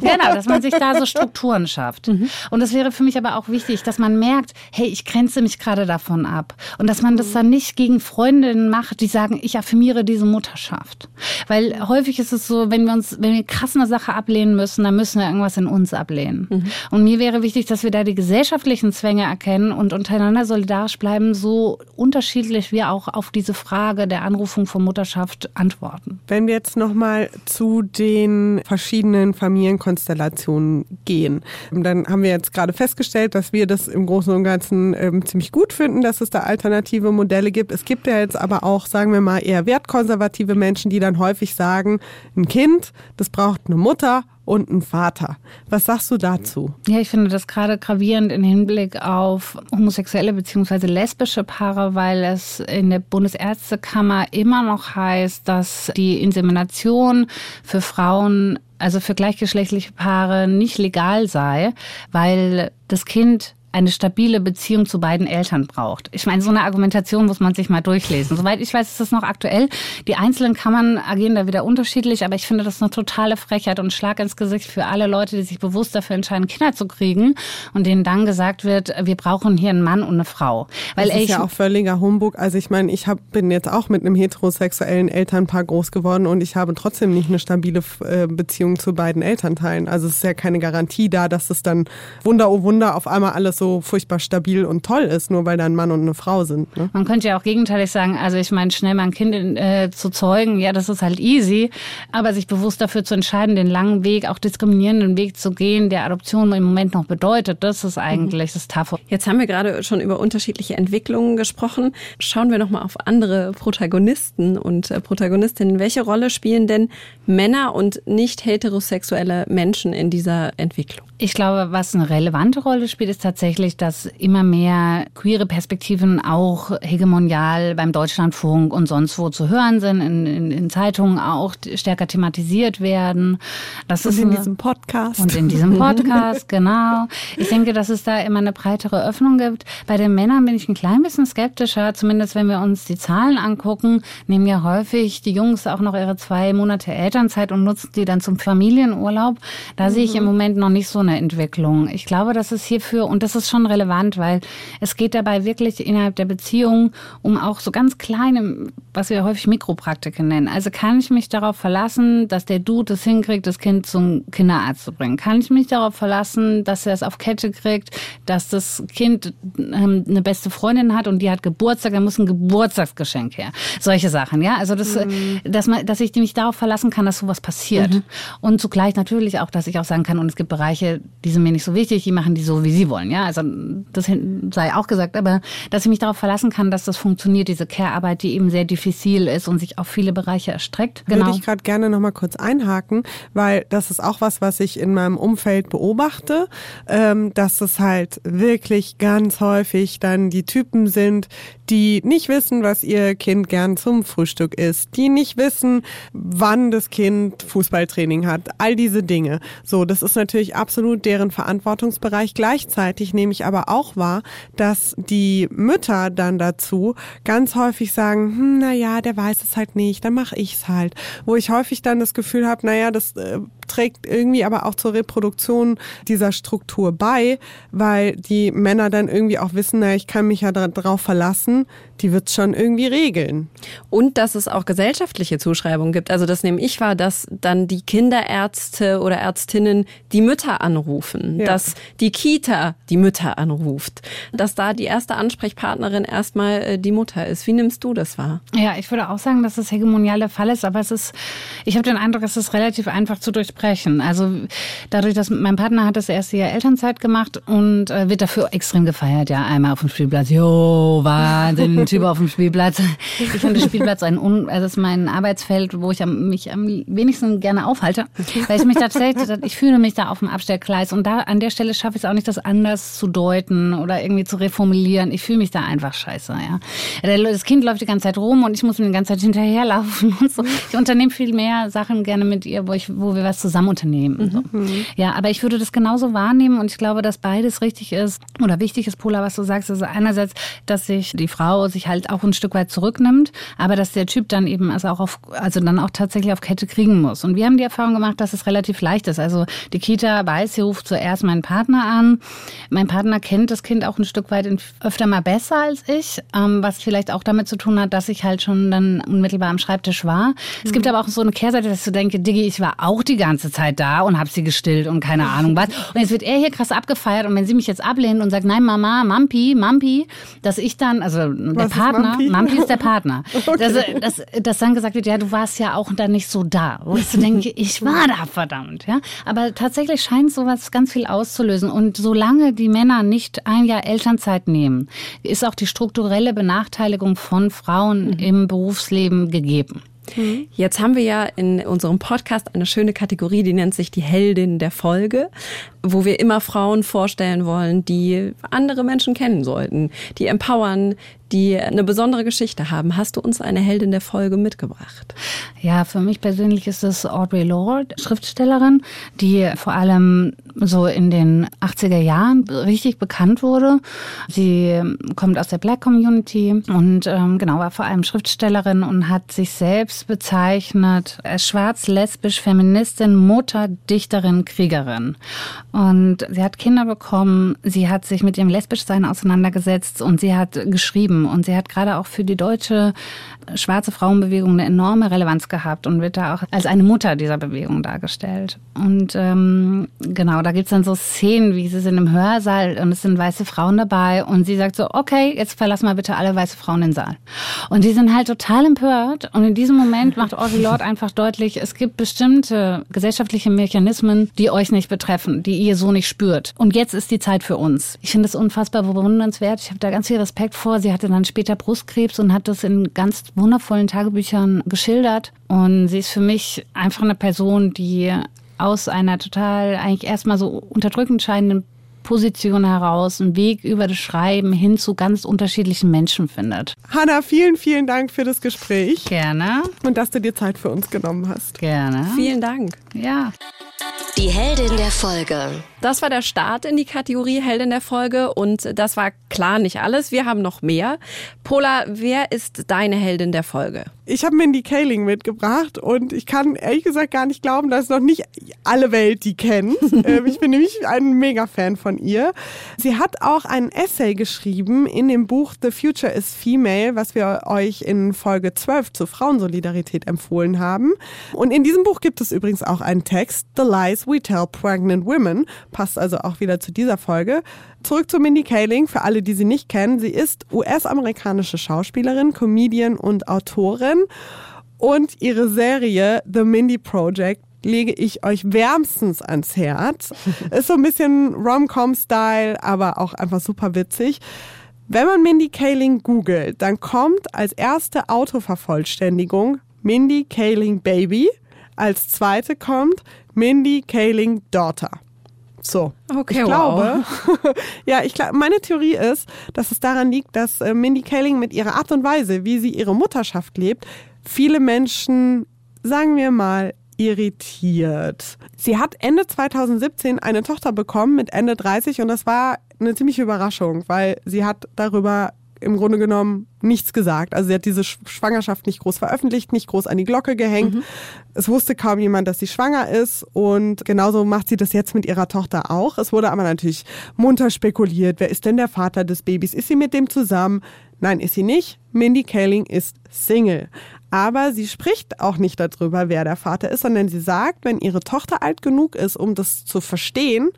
genau, dass man sich da so [laughs] Strukturen schafft. Mhm. Und das wäre für mich aber auch wichtig, dass man merkt, hey, ich grenze mich gerade davon ab. Und dass man das dann nicht gegen Freundinnen macht, die sagen, ich affirmiere diese Mutterschaft. Weil häufig ist es so, wenn wir uns, wenn wir krass eine Sache ablehnen müssen, dann müssen wir irgendwas in uns ablehnen. Mhm. Und mir wäre wichtig, dass wir da die gesellschaftlichen Zwänge erkennen und untereinander solidarisch bleiben, so unterschiedlich wir auch auf diese Frage der Anrufung von Mutterschaft antworten. Wenn wir jetzt nochmal zu den verschiedenen Familienkonstellationen gehen, dann haben wir jetzt gerade festgestellt, dass wir das im Großen und Ganzen ähm, ziemlich gut finden, dass es da alternative Modelle gibt. Es gibt ja jetzt aber auch, sagen wir mal, eher wertkonservative Menschen, die dann häufig sagen, ein Kind, das braucht eine Mutter und einen Vater. Was sagst du dazu? Ja, ich finde das gerade gravierend im Hinblick auf homosexuelle bzw. lesbische Paare, weil es in der Bundesärztekammer immer noch heißt, dass die Insemination für Frauen, also für gleichgeschlechtliche Paare, nicht legal sei, weil das Kind eine stabile Beziehung zu beiden Eltern braucht. Ich meine, so eine Argumentation muss man sich mal durchlesen. Soweit ich weiß, ist das noch aktuell. Die einzelnen Kammern agieren da wieder unterschiedlich, aber ich finde das eine totale Frechheit und Schlag ins Gesicht für alle Leute, die sich bewusst dafür entscheiden, Kinder zu kriegen und denen dann gesagt wird, wir brauchen hier einen Mann und eine Frau. Weil das ist ja auch völliger Humbug. Also ich meine, ich hab, bin jetzt auch mit einem heterosexuellen Elternpaar groß geworden und ich habe trotzdem nicht eine stabile äh, Beziehung zu beiden Elternteilen. Also es ist ja keine Garantie da, dass es dann Wunder oh Wunder auf einmal alles so so furchtbar stabil und toll ist, nur weil da ein Mann und eine Frau sind. Ne? Man könnte ja auch gegenteilig sagen, also ich meine, schnell mal ein Kind äh, zu zeugen, ja, das ist halt easy, aber sich bewusst dafür zu entscheiden, den langen Weg, auch diskriminierenden Weg zu gehen, der Adoption im Moment noch bedeutet, das ist eigentlich mhm. das Tafel. Jetzt haben wir gerade schon über unterschiedliche Entwicklungen gesprochen. Schauen wir nochmal auf andere Protagonisten und äh, Protagonistinnen. Welche Rolle spielen denn Männer und nicht heterosexuelle Menschen in dieser Entwicklung? Ich glaube, was eine relevante Rolle spielt, ist tatsächlich, dass immer mehr queere Perspektiven auch hegemonial beim Deutschlandfunk und sonst wo zu hören sind, in, in, in Zeitungen auch stärker thematisiert werden. Das und ist in eine, diesem Podcast. Und in diesem [laughs] Podcast, genau. Ich denke, dass es da immer eine breitere Öffnung gibt. Bei den Männern bin ich ein klein bisschen skeptischer, zumindest wenn wir uns die Zahlen angucken, nehmen ja häufig die Jungs auch noch ihre zwei Monate Elternzeit und nutzen die dann zum Familienurlaub. Da mhm. sehe ich im mhm. Moment noch nicht so eine Entwicklung. Ich glaube, dass es hierfür, und das ist schon relevant, weil es geht dabei wirklich innerhalb der Beziehung um auch so ganz kleine, was wir häufig Mikropraktiken nennen. Also kann ich mich darauf verlassen, dass der Dude es hinkriegt, das Kind zum Kinderarzt zu bringen? Kann ich mich darauf verlassen, dass er es auf Kette kriegt, dass das Kind ähm, eine beste Freundin hat und die hat Geburtstag, dann muss ein Geburtstagsgeschenk her. Solche Sachen, ja. Also das, mhm. dass man, dass ich mich darauf verlassen kann, dass sowas passiert. Mhm. Und zugleich natürlich auch, dass ich auch sagen kann, und es gibt Bereiche, die sind mir nicht so wichtig, die machen die so, wie sie wollen. Ja, also das sei auch gesagt, aber dass ich mich darauf verlassen kann, dass das funktioniert, diese Care-Arbeit, die eben sehr diffizil ist und sich auf viele Bereiche erstreckt. Genau. Würde ich gerade gerne noch mal kurz einhaken, weil das ist auch was, was ich in meinem Umfeld beobachte, ähm, dass es halt wirklich ganz häufig dann die Typen sind, die nicht wissen, was ihr Kind gern zum Frühstück isst, die nicht wissen, wann das Kind Fußballtraining hat, all diese Dinge. So, das ist natürlich absolut deren Verantwortungsbereich. Gleichzeitig nehme ich aber auch wahr, dass die Mütter dann dazu ganz häufig sagen, hm, na ja, der weiß es halt nicht, dann mache ich's halt. Wo ich häufig dann das Gefühl habe, naja, das äh, trägt irgendwie aber auch zur Reproduktion dieser Struktur bei, weil die Männer dann irgendwie auch wissen, na, ich kann mich ja darauf verlassen, die wird schon irgendwie regeln. Und dass es auch gesellschaftliche Zuschreibungen gibt. Also das nehme ich wahr, dass dann die Kinderärzte oder Ärztinnen die Mütter anrufen, ja. dass die Kita die Mütter anruft, dass da die erste Ansprechpartnerin erstmal äh, die Mutter ist. Wie nimmst du das wahr? Ja, ich würde auch sagen, dass es hegemonial der Fall ist, aber es ist, ich habe den Eindruck, es ist relativ einfach zu durchbrechen. Also dadurch, dass mein Partner hat das erste Jahr Elternzeit gemacht und äh, wird dafür extrem gefeiert, ja, einmal auf dem Spielplatz, jo, Wahnsinn, Typ auf dem Spielplatz. Ich finde Spielplatz ein Un also das ist mein Arbeitsfeld, wo ich mich am wenigsten gerne aufhalte, weil ich mich tatsächlich, ich fühle mich da auf dem Abstellgleis und da an der Stelle schaffe ich es auch nicht, das anders zu deuten oder irgendwie zu reformulieren. Ich fühle mich da einfach scheiße, ja. Das Kind läuft die ganze Zeit rum und ich muss mir die ganze Zeit hinterherlaufen und so. Ich unternehme viel mehr Sachen gerne mit ihr, wo ich, wo wir was zusammen unternehmen. So. Mhm. Ja, aber ich würde das genauso wahrnehmen und ich glaube, dass beides richtig ist oder wichtig ist, Pola, was du sagst. Also einerseits, dass sich die Frau sich halt auch ein Stück weit zurücknimmt, aber dass der Typ dann eben also auch auf, also dann auch tatsächlich auf Kette kriegen muss. Und wir haben die Erfahrung gemacht, dass es relativ leicht ist. Also die Kita weiß, sie ruft zuerst meinen Partner an. Mein Partner kennt das Kind auch ein Stück weit öfter mal besser als ich, ähm, was vielleicht auch damit zu tun hat, dass ich halt schon dann unmittelbar am Schreibtisch war. Mhm. Es gibt mhm. aber auch so eine Kehrseite, dass du denke, Diggi, ich war auch die ganze Zeit da und habe sie gestillt und keine Ahnung was. Und jetzt wird er hier krass abgefeiert und wenn sie mich jetzt ablehnt und sagt, nein, Mama, Mampi, Mampi, dass ich dann, also der Partner, Mampi? Mampi? ist der Partner. [laughs] okay. dass, dass, dass dann gesagt wird, ja, du warst ja auch dann nicht so da. Wo ich so denke, [laughs] ich war da, verdammt. Ja? Aber tatsächlich scheint sowas ganz viel auszulösen. Und solange die Männer nicht ein Jahr Elternzeit nehmen, ist auch die strukturelle Benachteiligung von Frauen mhm. im Berufsleben gegeben. Mhm. Jetzt haben wir ja in unserem Podcast eine schöne Kategorie, die nennt sich die Heldin der Folge, wo wir immer Frauen vorstellen wollen, die andere Menschen kennen sollten, die empowern, die eine besondere Geschichte haben. Hast du uns eine Heldin der Folge mitgebracht? Ja, für mich persönlich ist es Audre Lorde, Schriftstellerin, die vor allem so in den 80er Jahren richtig bekannt wurde. Sie kommt aus der Black Community und ähm, genau war vor allem Schriftstellerin und hat sich selbst bezeichnet als schwarz, lesbisch, Feministin, Mutter, Dichterin, Kriegerin. Und sie hat Kinder bekommen, sie hat sich mit ihrem Lesbischsein auseinandergesetzt und sie hat geschrieben und sie hat gerade auch für die deutsche schwarze Frauenbewegung eine enorme Relevanz gehabt und wird da auch als eine Mutter dieser Bewegung dargestellt. Und ähm, genau, da gibt's dann so Szenen, wie sie sind im Hörsaal und es sind weiße Frauen dabei und sie sagt so, okay, jetzt verlassen wir bitte alle weiße Frauen den Saal. Und die sind halt total empört und in diesem Moment macht Audre Lorde einfach deutlich, es gibt bestimmte gesellschaftliche Mechanismen, die euch nicht betreffen, die ihr so nicht spürt. Und jetzt ist die Zeit für uns. Ich finde es unfassbar bewundernswert. Ich habe da ganz viel Respekt vor. Sie hatte dann später Brustkrebs und hat das in ganz wundervollen Tagebüchern geschildert. Und sie ist für mich einfach eine Person, die aus einer total eigentlich erstmal so unterdrückend scheinenden Position heraus einen Weg über das Schreiben hin zu ganz unterschiedlichen Menschen findet. Hanna, vielen, vielen Dank für das Gespräch. Gerne. Und dass du dir Zeit für uns genommen hast. Gerne. Vielen Dank. Ja. Die Heldin der Folge. Das war der Start in die Kategorie Heldin der Folge und das war klar nicht alles. Wir haben noch mehr. Pola, wer ist deine Heldin der Folge? Ich habe Mindy Kaling mitgebracht und ich kann ehrlich gesagt gar nicht glauben, dass noch nicht alle Welt die kennt. [laughs] Ähm, ich bin nämlich ein Mega-Fan von ihr. Sie hat auch ein Essay geschrieben in dem Buch The Future is Female, was wir euch in Folge 12 zur Frauensolidarität empfohlen haben. Und in diesem Buch gibt es übrigens auch einen Text, The Lies We Tell Pregnant Women, passt also auch wieder zu dieser Folge. Zurück zu Mindy Kaling, für alle, die sie nicht kennen. Sie ist US-amerikanische Schauspielerin, Comedian und Autorin. Und ihre Serie The Mindy Project lege ich euch wärmstens ans Herz. [laughs] Ist so ein bisschen Rom-Com-Style, aber auch einfach super witzig. Wenn man Mindy Kaling googelt, dann kommt als erste Autovervollständigung Mindy Kaling Baby. Als zweite kommt Mindy Kaling Daughter. So. Okay, ich glaube, [laughs] ja, ich glaube, meine Theorie ist, dass es daran liegt, dass äh, Mindy Kaling mit ihrer Art und Weise, wie sie ihre Mutterschaft lebt, viele Menschen, sagen wir mal, irritiert. Sie hat Ende 2017 eine Tochter bekommen mit Ende 30 und das war eine ziemliche Überraschung, weil sie hat darüber im Grunde genommen nichts gesagt. Also sie hat diese Schwangerschaft nicht groß veröffentlicht, nicht groß an die Glocke gehängt. Mhm. Es wusste kaum jemand, dass sie schwanger ist und genauso macht sie das jetzt mit ihrer Tochter auch. Es wurde aber natürlich munter spekuliert, wer ist denn der Vater des Babys? Ist sie mit dem zusammen? Nein, ist sie nicht. Mindy Kaling ist Single. Aber sie spricht auch nicht darüber, wer der Vater ist, sondern sie sagt, wenn ihre Tochter alt genug ist, um das zu verstehen,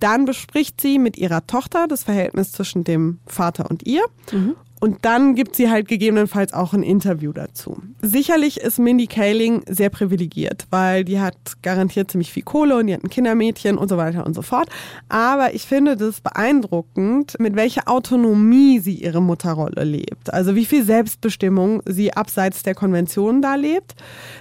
dann bespricht sie mit ihrer Tochter das Verhältnis zwischen dem Vater und ihr. Mhm. Und dann gibt sie halt gegebenenfalls auch ein Interview dazu. Sicherlich ist Mindy Kaling sehr privilegiert, weil die hat garantiert ziemlich viel Kohle und die hat ein Kindermädchen und so weiter und so fort. Aber ich finde das beeindruckend, mit welcher Autonomie sie ihre Mutterrolle lebt. Also wie viel Selbstbestimmung sie abseits der Konventionen da lebt.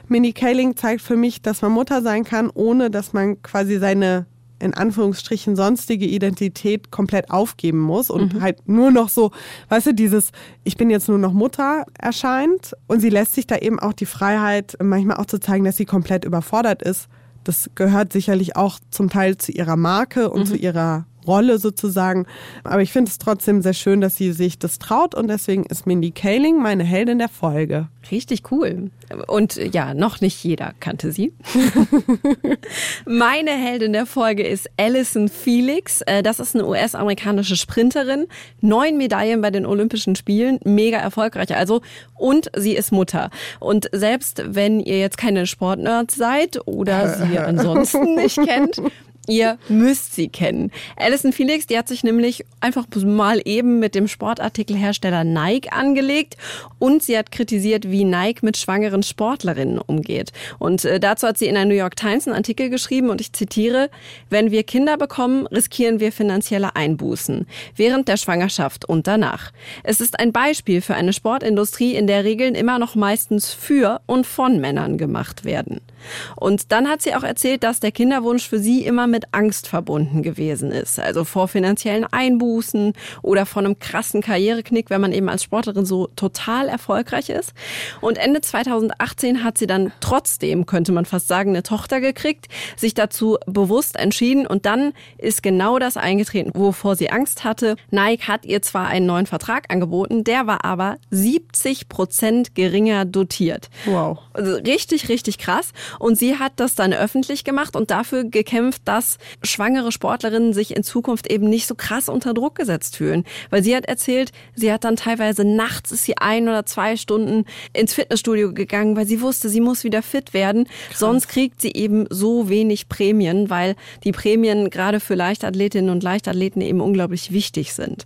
Mindy Kaling zeigt für mich, dass man Mutter sein kann, ohne dass man quasi seine in Anführungsstrichen sonstige Identität komplett aufgeben muss und mhm. halt nur noch so, weißt du, dieses ich bin jetzt nur noch Mutter erscheint und sie lässt sich da eben auch die Freiheit manchmal auch zu zeigen, dass sie komplett überfordert ist. Das gehört sicherlich auch zum Teil zu ihrer Marke und mhm. zu ihrer Rolle sozusagen. Aber ich finde es trotzdem sehr schön, dass sie sich das traut und deswegen ist Mindy Kaling meine Heldin der Folge. Richtig cool. Und ja, noch nicht jeder kannte sie. [laughs] meine Heldin der Folge ist Alison Felix. Äh, das ist eine US-amerikanische Sprinterin. Neun Medaillen bei den Olympischen Spielen. Mega erfolgreich also. Und sie ist Mutter. Und selbst wenn ihr jetzt keine Sportnerds seid oder sie [laughs] ansonsten nicht kennt, Ihr [laughs] müsst sie kennen. Alison Felix, die hat sich nämlich einfach mal eben mit dem Sportartikelhersteller Nike angelegt und sie hat kritisiert, wie Nike mit schwangeren Sportlerinnen umgeht. Und äh, dazu hat sie in der New York Times einen Artikel geschrieben und ich zitiere, wenn wir Kinder bekommen, riskieren wir finanzielle Einbußen während der Schwangerschaft und danach. Es ist ein Beispiel für eine Sportindustrie, in der Regeln immer noch meistens für und von Männern gemacht werden. Und dann hat sie auch erzählt, dass der Kinderwunsch für sie immer mit Angst verbunden gewesen ist. Also vor finanziellen Einbußen oder vor einem krassen Karriereknick, wenn man eben als Sportlerin so total erfolgreich ist. Und Ende 2018 hat sie dann trotzdem, könnte man fast sagen, eine Tochter gekriegt, sich dazu bewusst entschieden und dann ist genau das eingetreten, wovor sie Angst hatte. Nike hat ihr zwar einen neuen Vertrag angeboten, der war aber 70 Prozent geringer dotiert. Wow. Also richtig, richtig krass. Und sie hat das dann öffentlich gemacht und dafür gekämpft, dass dass schwangere Sportlerinnen sich in Zukunft eben nicht so krass unter Druck gesetzt fühlen. Weil sie hat erzählt, sie hat dann teilweise nachts ist sie ein oder zwei Stunden ins Fitnessstudio gegangen, weil sie wusste, sie muss wieder fit werden. Krass. Sonst kriegt sie eben so wenig Prämien, weil die Prämien gerade für Leichtathletinnen und Leichtathleten eben unglaublich wichtig sind.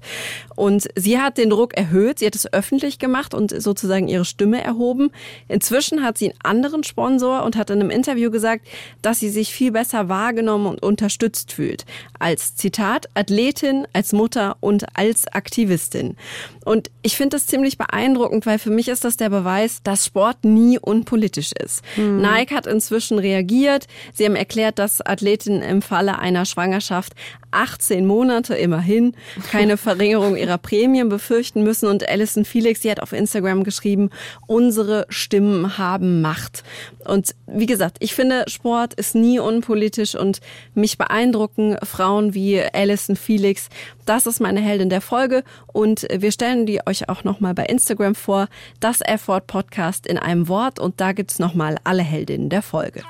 Und sie hat den Druck erhöht, sie hat es öffentlich gemacht und sozusagen ihre Stimme erhoben. Inzwischen hat sie einen anderen Sponsor und hat in einem Interview gesagt, dass sie sich viel besser wahrgenommen und unterstützt fühlt. Als Zitat, Athletin, als Mutter und als Aktivistin. Und ich finde das ziemlich beeindruckend, weil für mich ist das der Beweis, dass Sport nie unpolitisch ist. Mhm. Nike hat inzwischen reagiert. Sie haben erklärt, dass Athletinnen im Falle einer Schwangerschaft 18 Monate immerhin keine [laughs] Verringerung ihrer Prämien befürchten müssen. Und Alison Felix, die hat auf Instagram geschrieben, unsere Stimmen haben Macht. Und wie gesagt, ich finde, Sport ist nie unpolitisch und mich beeindrucken Frauen wie Alison Felix. Das ist meine Heldin der Folge und wir stellen die euch auch nochmal bei Instagram vor. Das F-Wort Podcast in einem Wort und da gibt's nochmal alle Heldinnen der Folge.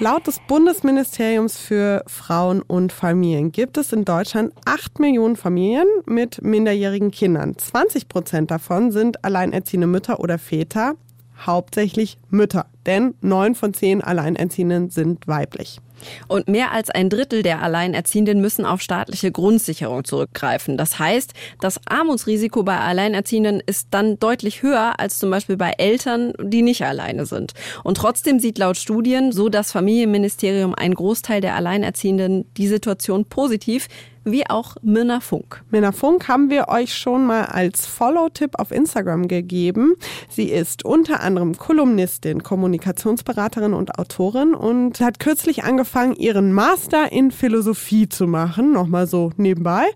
Laut des Bundesministeriums für Frauen und Familien gibt es in Deutschland acht Millionen Familien mit minderjährigen Kindern. 20 Prozent davon sind alleinerziehende Mütter oder Väter, hauptsächlich Mütter, denn neun von zehn Alleinerziehenden sind weiblich. Und mehr als ein Drittel der Alleinerziehenden müssen auf staatliche Grundsicherung zurückgreifen. Das heißt, das Armutsrisiko bei Alleinerziehenden ist dann deutlich höher als zum Beispiel bei Eltern, die nicht alleine sind. Und trotzdem sieht laut Studien so das Familienministerium ein Großteil der Alleinerziehenden die Situation positiv wie auch Mirna Funk. Mirna Funk haben wir euch schon mal als Follow-Tipp auf Instagram gegeben. Sie ist unter anderem Kolumnistin, Kommunikationsberaterin und Autorin und hat kürzlich angefangen, ihren Master in Philosophie zu machen, nochmal so nebenbei.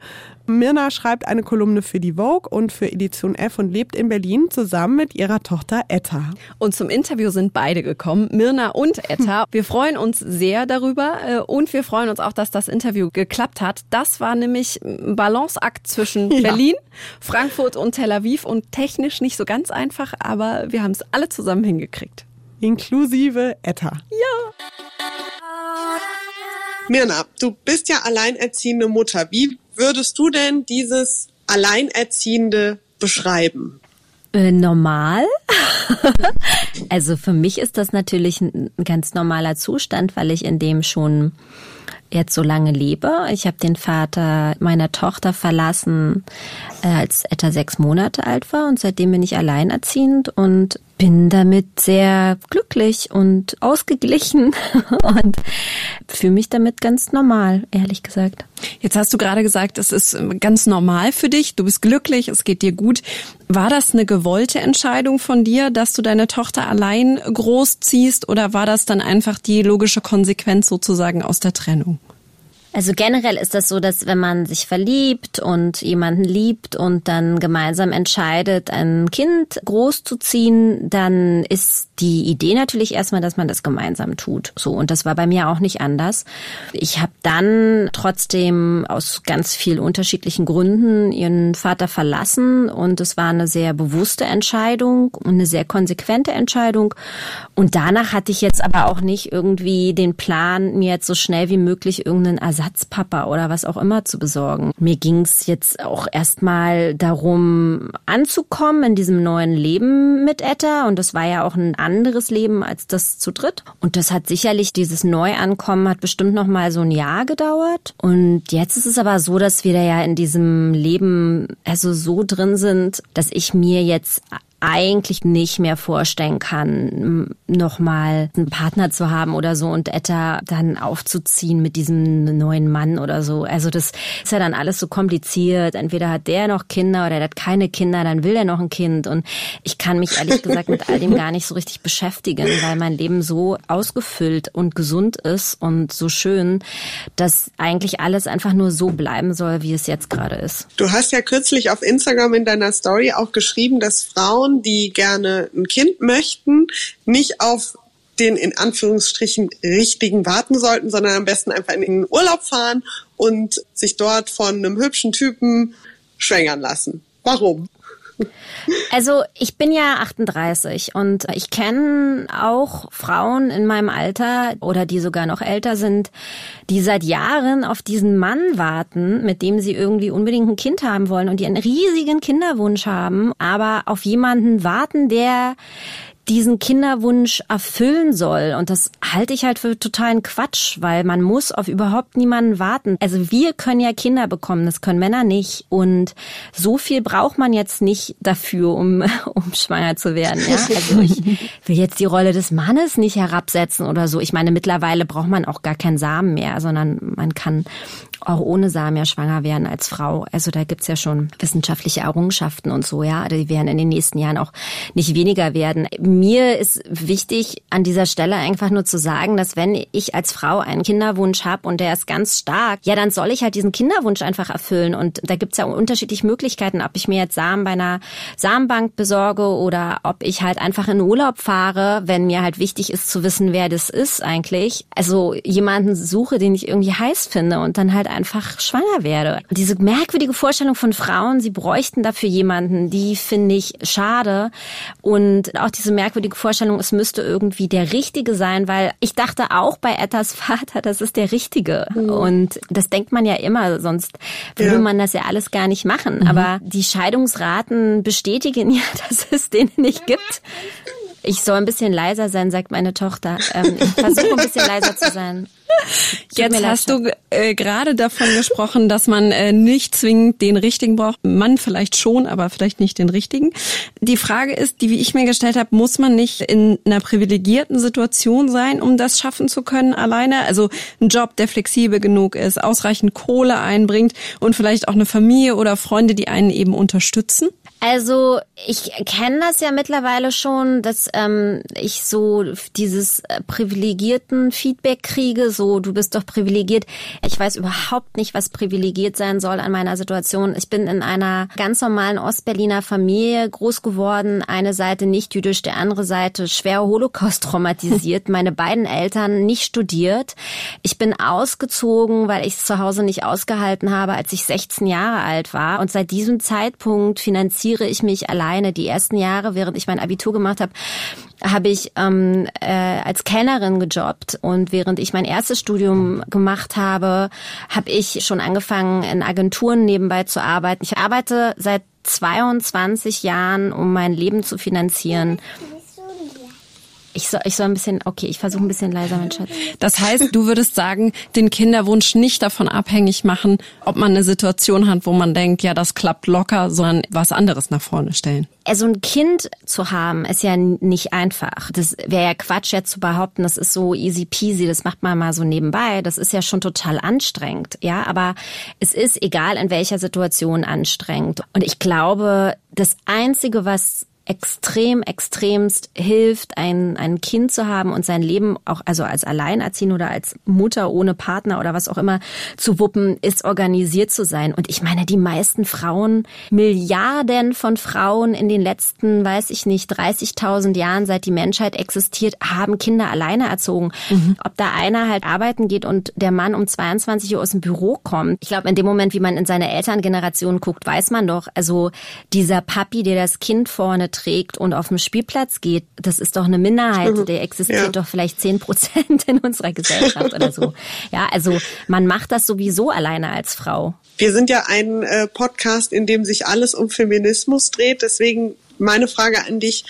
Mirna schreibt eine Kolumne für die Vogue und für Edition F und lebt in Berlin zusammen mit ihrer Tochter Etta. Und zum Interview sind beide gekommen, Mirna und Etta. Wir freuen uns sehr darüber äh, und wir freuen uns auch, dass das Interview geklappt hat. Das war nämlich ein Balanceakt zwischen [laughs] ja. Berlin, Frankfurt und Tel Aviv und technisch nicht so ganz einfach, aber wir haben es alle zusammen hingekriegt. Inklusive Etta. Ja. Mirna, du bist ja alleinerziehende Mutter. Wie würdest du denn dieses Alleinerziehende beschreiben? Äh, normal. [laughs] also für mich ist das natürlich ein ganz normaler Zustand, weil ich in dem schon jetzt so lange lebe. Ich habe den Vater meiner Tochter verlassen, äh, als etwa sechs Monate alt war und seitdem bin ich alleinerziehend und bin damit sehr glücklich und ausgeglichen [laughs] und fühle mich damit ganz normal, ehrlich gesagt. Jetzt hast du gerade gesagt, es ist ganz normal für dich, du bist glücklich, es geht dir gut. War das eine gewollte Entscheidung von dir, dass du deine Tochter allein großziehst oder war das dann einfach die logische Konsequenz sozusagen aus der Trennung? Also generell ist das so, dass wenn man sich verliebt und jemanden liebt und dann gemeinsam entscheidet, ein Kind großzuziehen, dann ist die Idee natürlich erstmal, dass man das gemeinsam tut. So und das war bei mir auch nicht anders. Ich habe dann trotzdem aus ganz vielen unterschiedlichen Gründen ihren Vater verlassen und es war eine sehr bewusste Entscheidung und eine sehr konsequente Entscheidung und danach hatte ich jetzt aber auch nicht irgendwie den Plan, mir jetzt so schnell wie möglich irgendeinen Ersatz Ersatzpapa oder was auch immer zu besorgen. Mir ging es jetzt auch erstmal darum, anzukommen in diesem neuen Leben mit Etta. Und das war ja auch ein anderes Leben als das zu dritt. Und das hat sicherlich, dieses Neuankommen hat bestimmt noch mal so ein Jahr gedauert. Und jetzt ist es aber so, dass wir da ja in diesem Leben also so drin sind, dass ich mir jetzt eigentlich nicht mehr vorstellen kann, nochmal einen Partner zu haben oder so und Etta dann aufzuziehen mit diesem neuen Mann oder so. Also das ist ja dann alles so kompliziert. Entweder hat der noch Kinder oder er hat keine Kinder, dann will er noch ein Kind. Und ich kann mich ehrlich gesagt mit all dem [laughs] gar nicht so richtig beschäftigen, weil mein Leben so ausgefüllt und gesund ist und so schön, dass eigentlich alles einfach nur so bleiben soll, wie es jetzt gerade ist. Du hast ja kürzlich auf Instagram in deiner Story auch geschrieben, dass Frauen Frauen, die gerne ein Kind möchten, nicht auf den in Anführungsstrichen richtigen warten sollten, sondern am besten einfach in den Urlaub fahren und sich dort von einem hübschen Typen schwängern lassen. Warum? Also ich bin ja 38 und ich kenne auch Frauen in meinem Alter oder die sogar noch älter sind, die seit Jahren auf diesen Mann warten, mit dem sie irgendwie unbedingt ein Kind haben wollen und die einen riesigen Kinderwunsch haben, aber auf jemanden warten, der diesen Kinderwunsch erfüllen soll. Und das halte ich halt für totalen Quatsch, weil man muss auf überhaupt niemanden warten. Also wir können ja Kinder bekommen, das können Männer nicht. Und so viel braucht man jetzt nicht dafür, um, [laughs] um schwanger zu werden. Ja? Also ich will jetzt die Rolle des Mannes nicht herabsetzen oder so. Ich meine, mittlerweile braucht man auch gar keinen Samen mehr, sondern man kann auch ohne Samen ja schwanger werden als Frau. Also da gibt's ja schon wissenschaftliche Errungenschaften und so, ja. Die werden in den nächsten Jahren auch nicht weniger werden. Mir ist wichtig, an dieser Stelle einfach nur zu sagen, dass wenn ich als Frau einen Kinderwunsch habe und der ist ganz stark, ja, dann soll ich halt diesen Kinderwunsch einfach erfüllen. Und da gibt's ja unterschiedliche Möglichkeiten, ob ich mir jetzt Samen bei einer Samenbank besorge oder ob ich halt einfach in Urlaub fahre, wenn mir halt wichtig ist zu wissen, wer das ist eigentlich. Also jemanden suche, den ich irgendwie heiß finde und dann halt einfach schwanger werde. Diese merkwürdige Vorstellung von Frauen, sie bräuchten dafür jemanden, die finde ich schade. Und auch diese merkwürdige Vorstellung, es müsste irgendwie der Richtige sein, weil ich dachte auch bei Ettas [laughs] Vater, das ist der Richtige. Mhm. Und das denkt man ja immer, sonst würde ja. man das ja alles gar nicht machen. Mhm. Aber die Scheidungsraten bestätigen [laughs] ja, dass es den nicht gibt. Ich soll ein bisschen leiser sein, sagt meine Tochter. Ähm, ich versuche ein bisschen leiser zu sein. Jetzt hast du äh, gerade davon gesprochen, dass man äh, nicht zwingend den richtigen braucht. Man vielleicht schon, aber vielleicht nicht den richtigen. Die Frage ist, die wie ich mir gestellt habe, muss man nicht in einer privilegierten Situation sein, um das schaffen zu können alleine? Also ein Job, der flexibel genug ist, ausreichend Kohle einbringt und vielleicht auch eine Familie oder Freunde, die einen eben unterstützen? Also ich kenne das ja mittlerweile schon, dass ähm, ich so dieses äh, privilegierten Feedback kriege, so du bist doch privilegiert. Ich weiß überhaupt nicht, was privilegiert sein soll an meiner Situation. Ich bin in einer ganz normalen Ostberliner Familie groß geworden, eine Seite nicht jüdisch, der andere Seite schwer Holocaust traumatisiert, [laughs] meine beiden Eltern nicht studiert. Ich bin ausgezogen, weil ich es zu Hause nicht ausgehalten habe, als ich 16 Jahre alt war und seit diesem Zeitpunkt finanziert orientiere ich mich alleine. Die ersten Jahre, während ich mein Abitur gemacht habe, habe ich ähm, äh, als Kellnerin gejobbt und während ich mein erstes Studium gemacht habe, habe ich schon angefangen in Agenturen nebenbei zu arbeiten. Ich arbeite seit 22 Jahren, um mein Leben zu finanzieren. Ich soll, ich soll ein bisschen, okay, ich versuche ein bisschen leiser, mein Schatz. Das heißt, du würdest sagen, den Kinderwunsch nicht davon abhängig machen, ob man eine Situation hat, wo man denkt, ja, das klappt locker, sondern was anderes nach vorne stellen. Also ein Kind zu haben, ist ja nicht einfach. Das wäre ja Quatsch jetzt zu behaupten, das ist so easy peasy, das macht man mal so nebenbei. Das ist ja schon total anstrengend, ja. Aber es ist egal in welcher Situation anstrengend. Und ich glaube, das Einzige, was extrem, extremst hilft, ein, ein Kind zu haben und sein Leben auch, also als Alleinerziehende oder als Mutter ohne Partner oder was auch immer zu wuppen, ist organisiert zu sein. Und ich meine, die meisten Frauen, Milliarden von Frauen in den letzten, weiß ich nicht, 30.000 Jahren, seit die Menschheit existiert, haben Kinder alleine erzogen. Mhm. Ob da einer halt arbeiten geht und der Mann um 22 Uhr aus dem Büro kommt. Ich glaube, in dem Moment, wie man in seine Elterngeneration guckt, weiß man doch, also dieser Papi, der das Kind vorne trägt und auf dem Spielplatz geht, das ist doch eine Minderheit. Mhm. Der existiert ja. doch vielleicht zehn Prozent in unserer Gesellschaft oder so. Ja, also man macht das sowieso alleine als Frau. Wir sind ja ein äh, Podcast, in dem sich alles um Feminismus dreht. Deswegen meine Frage an dich.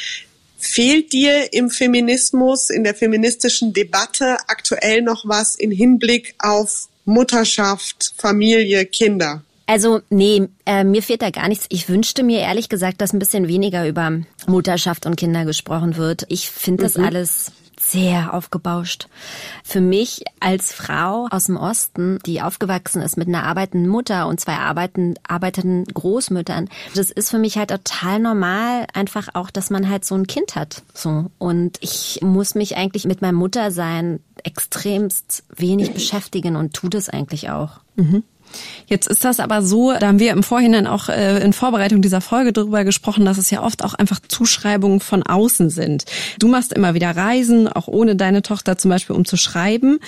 Fehlt dir im Feminismus, in der feministischen Debatte aktuell noch was in Hinblick auf Mutterschaft, Familie, Kinder? Also nee, äh, mir fehlt da gar nichts. Ich wünschte mir ehrlich gesagt, dass ein bisschen weniger über Mutterschaft und Kinder gesprochen wird. Ich finde das mhm. alles sehr aufgebauscht. Für mich als Frau aus dem Osten, die aufgewachsen ist mit einer arbeitenden Mutter und zwei arbeiten, arbeitenden Großmüttern, das ist für mich halt total normal, einfach auch, dass man halt so ein Kind hat. So. Und ich muss mich eigentlich mit meinem Muttersein extremst wenig beschäftigen und tut es eigentlich auch. Mhm. Jetzt ist das aber so, da haben wir im Vorhinein auch äh, in Vorbereitung dieser Folge darüber gesprochen, dass es ja oft auch einfach Zuschreibungen von außen sind. Du machst immer wieder Reisen, auch ohne deine Tochter zum Beispiel, um zu schreiben.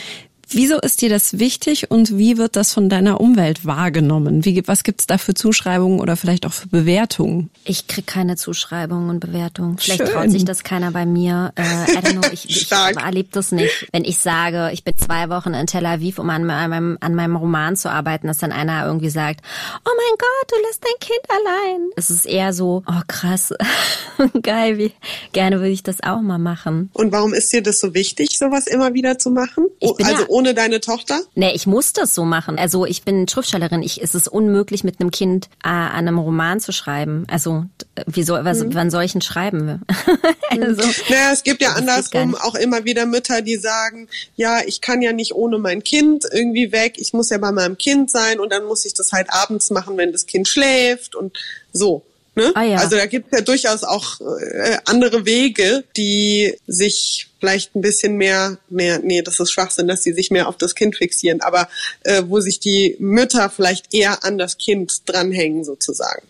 Wieso ist dir das wichtig und wie wird das von deiner Umwelt wahrgenommen? Wie, was gibt's da für Zuschreibungen oder vielleicht auch für Bewertungen? Ich krieg keine Zuschreibungen und Bewertungen. Vielleicht Schön. traut sich das keiner bei mir. Äh, I don't know, ich, ich [laughs] erlebe das nicht. Wenn ich sage, ich bin zwei Wochen in Tel Aviv, um an meinem, an meinem Roman zu arbeiten, dass dann einer irgendwie sagt, oh mein Gott, du lässt dein Kind allein. Es ist eher so, oh krass, [laughs] geil, wie gerne würde ich das auch mal machen. Und warum ist dir das so wichtig, sowas immer wieder zu machen? Ich bin also ja- ohne deine Tochter? Nee, ich muss das so machen. Also ich bin Schriftstellerin. Ich, es ist unmöglich, mit einem Kind äh, an einem Roman zu schreiben. Also d- wie soll, was, wann soll ich ihn schreiben? [laughs] also, Naja, es gibt ja andersrum auch immer wieder Mütter, die sagen, ja, ich kann ja nicht ohne mein Kind irgendwie weg, ich muss ja bei meinem Kind sein und dann muss ich das halt abends machen, wenn das Kind schläft und so. Ne? Ah, ja. Also da gibt es ja durchaus auch äh, andere Wege, die sich vielleicht ein bisschen mehr, mehr, nee, das ist Schwachsinn, dass sie sich mehr auf das Kind fixieren, aber äh, wo sich die Mütter vielleicht eher an das Kind dranhängen sozusagen.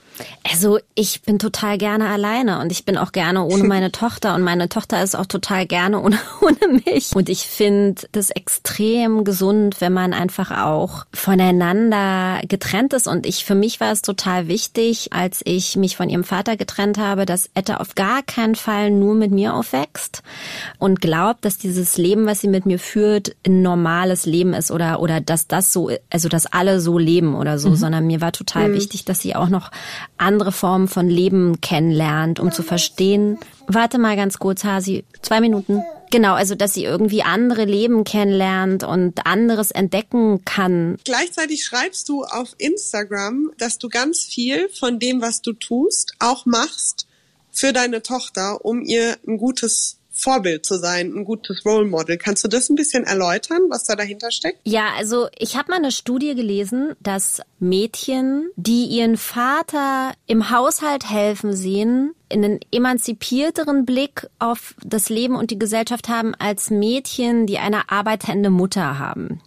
Also ich bin total gerne alleine und ich bin auch gerne ohne [laughs] meine Tochter und meine Tochter ist auch total gerne ohne, [laughs] ohne mich. Und ich finde das extrem gesund, wenn man einfach auch voneinander getrennt ist. Und ich, für mich war es total wichtig, als ich mich von ihrem Vater getrennt habe, dass Etta auf gar keinen Fall nur mit mir aufwächst und glaubt, dass dieses Leben, was sie mit mir führt, ein normales Leben ist oder, oder dass das so, also dass alle so leben oder so, sondern mir war total wichtig, dass sie auch noch andere Formen von Leben kennenlernt, um zu verstehen. Warte mal ganz kurz, Hasi, zwei Minuten. Genau, also dass sie irgendwie andere Leben kennenlernt und anderes entdecken kann. Gleichzeitig schreibst du auf Instagram, dass du ganz viel von dem, was du tust, auch machst für deine Tochter, um ihr ein gutes Vorbild zu sein, ein gutes Role Model. Kannst du das ein bisschen erläutern, was da dahinter steckt? Ja, also ich habe mal eine Studie gelesen, dass Mädchen, die ihren Vater im Haushalt helfen sehen, einen emanzipierteren Blick auf das Leben und die Gesellschaft haben als Mädchen, die eine arbeitende Mutter haben.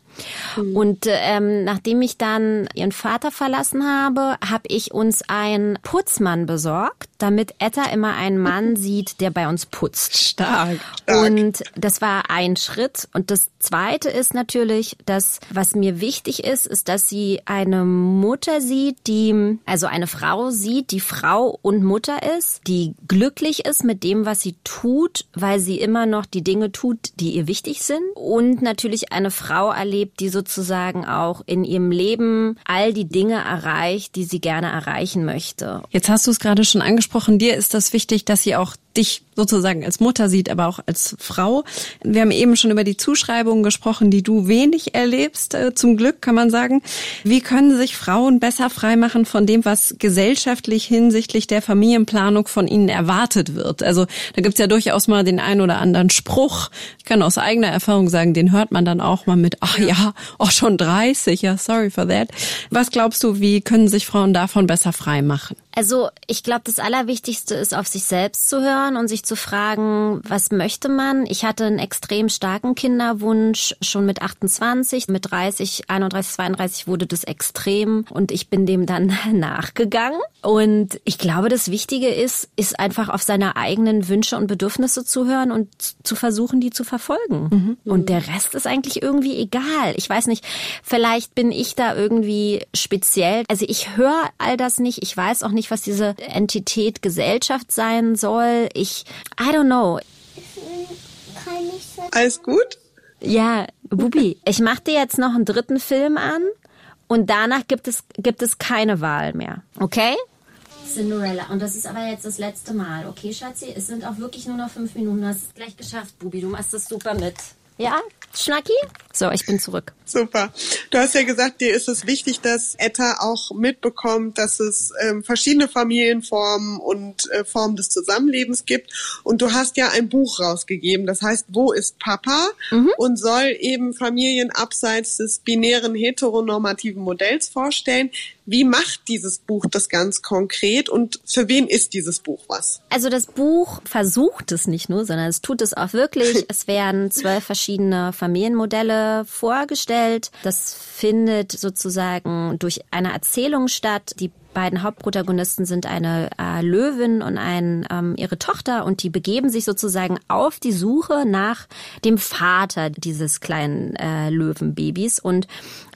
Und ähm, nachdem ich dann ihren Vater verlassen habe, habe ich uns einen Putzmann besorgt, damit Etta immer einen Mann [laughs] sieht, der bei uns putzt. Stark. Und das war ein Schritt. Und das zweite ist natürlich, dass was mir wichtig ist, ist, dass sie eine Mutter sieht, die, also eine Frau sieht, die Frau und Mutter ist, die glücklich ist mit dem, was sie tut, weil sie immer noch die Dinge tut, die ihr wichtig sind. Und natürlich eine Frau erlebt, die sozusagen auch in ihrem Leben all die Dinge erreicht, die sie gerne erreichen möchte. Jetzt hast du es gerade schon angesprochen. Dir ist das wichtig, dass sie auch dich sozusagen als Mutter sieht, aber auch als Frau. Wir haben eben schon über die Zuschreibungen gesprochen, die du wenig erlebst, äh, zum Glück kann man sagen. Wie können sich Frauen besser freimachen von dem, was gesellschaftlich hinsichtlich der Familienplanung von ihnen erwartet wird? Also da gibt's ja durchaus mal den einen oder anderen Spruch. Ich kann aus eigener Erfahrung sagen, den hört man dann auch mal mit, ach ja, auch schon 30, ja, sorry for that. Was glaubst du, wie können sich Frauen davon besser freimachen? Also ich glaube, das Allerwichtigste ist, auf sich selbst zu hören und sich zu fragen, was möchte man? Ich hatte einen extrem starken Kinderwunsch schon mit 28, mit 30, 31, 32 wurde das extrem und ich bin dem dann [laughs] nachgegangen. Und ich glaube, das Wichtige ist, ist einfach auf seine eigenen Wünsche und Bedürfnisse zu hören und zu versuchen, die zu verfolgen. Und der Rest ist eigentlich irgendwie egal. Ich weiß nicht, vielleicht bin ich da irgendwie speziell. Also ich höre all das nicht. Ich weiß auch nicht, was diese Entität Gesellschaft sein soll. Ich, I don't know. Alles gut? Ja, Bubi, ich mache dir jetzt noch einen dritten Film an und danach gibt es, gibt es keine Wahl mehr. Okay? Cinderella. Und das ist aber jetzt das letzte Mal. Okay, Schatzi? Es sind auch wirklich nur noch fünf Minuten. Du hast es gleich geschafft, Bubi. Du machst es super mit. Ja? Schnacki? So, ich bin zurück. Super. Du hast ja gesagt, dir ist es wichtig, dass Etta auch mitbekommt, dass es ähm, verschiedene Familienformen und äh, Formen des Zusammenlebens gibt. Und du hast ja ein Buch rausgegeben, das heißt, Wo ist Papa? Und soll eben Familien abseits des binären heteronormativen Modells vorstellen. Wie macht dieses Buch das ganz konkret und für wen ist dieses Buch was? Also das Buch versucht es nicht nur, sondern es tut es auch wirklich. [laughs] Es werden zwölf verschiedene Familienmodelle vorgestellt. Das findet sozusagen durch eine Erzählung statt, die beiden Hauptprotagonisten sind eine äh, Löwin und ein, ähm, ihre Tochter und die begeben sich sozusagen auf die Suche nach dem Vater dieses kleinen äh, Löwenbabys und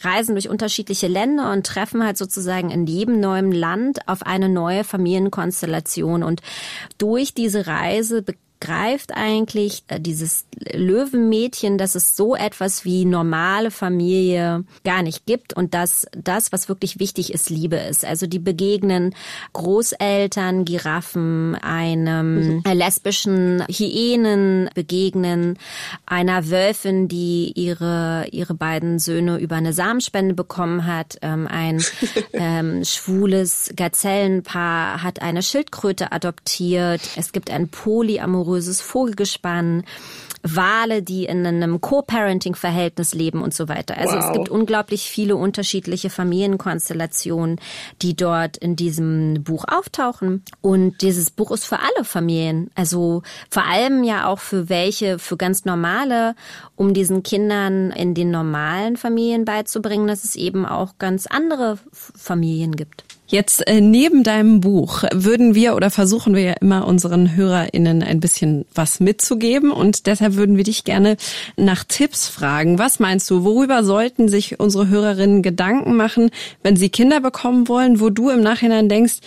reisen durch unterschiedliche Länder und treffen halt sozusagen in jedem neuen Land auf eine neue Familienkonstellation und durch diese Reise greift eigentlich äh, dieses Löwenmädchen, dass es so etwas wie normale Familie gar nicht gibt und dass das, was wirklich wichtig ist, Liebe ist. Also die begegnen Großeltern, Giraffen, einem mhm. lesbischen Hyänen, begegnen einer Wölfin, die ihre, ihre beiden Söhne über eine Samenspende bekommen hat. Ähm, ein [laughs] ähm, schwules Gazellenpaar hat eine Schildkröte adoptiert. Es gibt ein polyamoröses polyamoröses Vogelgespann, Wale, die in einem Co-Parenting-Verhältnis leben und so weiter. Also wow. es gibt unglaublich viele unterschiedliche Familienkonstellationen, die dort in diesem Buch auftauchen. Und dieses Buch ist für alle Familien. Also vor allem ja auch für welche, für ganz normale, um diesen Kindern in den normalen Familien beizubringen, dass es eben auch ganz andere Familien gibt. Jetzt äh, neben deinem Buch würden wir oder versuchen wir ja immer unseren HörerInnen ein bisschen was mitzugeben und deshalb würden wir dich gerne nach Tipps fragen. Was meinst du, worüber sollten sich unsere Hörerinnen Gedanken machen, wenn sie Kinder bekommen wollen, wo du im Nachhinein denkst,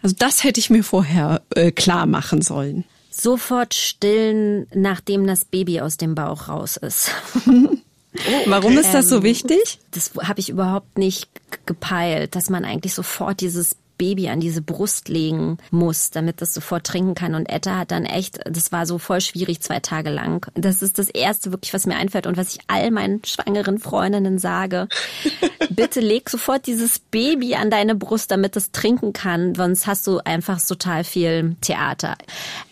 also das hätte ich mir vorher äh, klar machen sollen? Sofort stillen, nachdem das Baby aus dem Bauch raus ist. [laughs] Oh, Warum ist das so ähm, wichtig? Das habe ich überhaupt nicht gepeilt, dass man eigentlich sofort dieses Baby an diese Brust legen muss, damit das sofort trinken kann. Und Etta hat dann echt, das war so voll schwierig zwei Tage lang. Das ist das Erste wirklich, was mir einfällt und was ich all meinen schwangeren Freundinnen sage. [laughs] Bitte leg sofort dieses Baby an deine Brust, damit es trinken kann, sonst hast du einfach total viel Theater.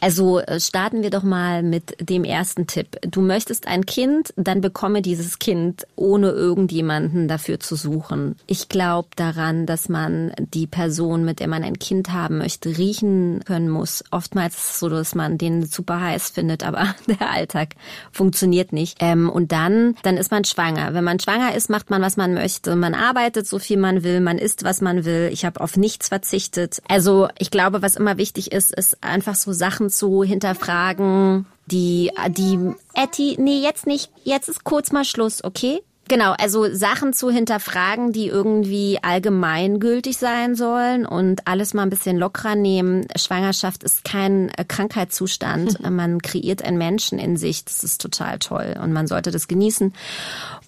Also äh, starten wir doch mal mit dem ersten Tipp. Du möchtest ein Kind, dann bekomme dieses Kind, ohne irgendjemanden dafür zu suchen. Ich glaube daran, dass man die Person Person, mit der man ein Kind haben möchte, riechen können muss. Oftmals ist es so, dass man den super heiß findet, [laughs] aber der Alltag funktioniert nicht. Ähm, und dann, dann ist man schwanger. Wenn man schwanger ist, macht man, was man möchte. Man arbeitet so viel man will, man isst, was man will. Ich habe auf nichts verzichtet. Also ich glaube, was immer wichtig ist, ist einfach so Sachen zu hinterfragen, die, die, Etty, nee, jetzt nicht, jetzt ist kurz mal Schluss, okay? Genau, also Sachen zu hinterfragen, die irgendwie allgemeingültig sein sollen und alles mal ein bisschen lockerer nehmen. Schwangerschaft ist kein äh, Krankheitszustand. Man kreiert einen Menschen in sich. Das ist total toll und man sollte das genießen.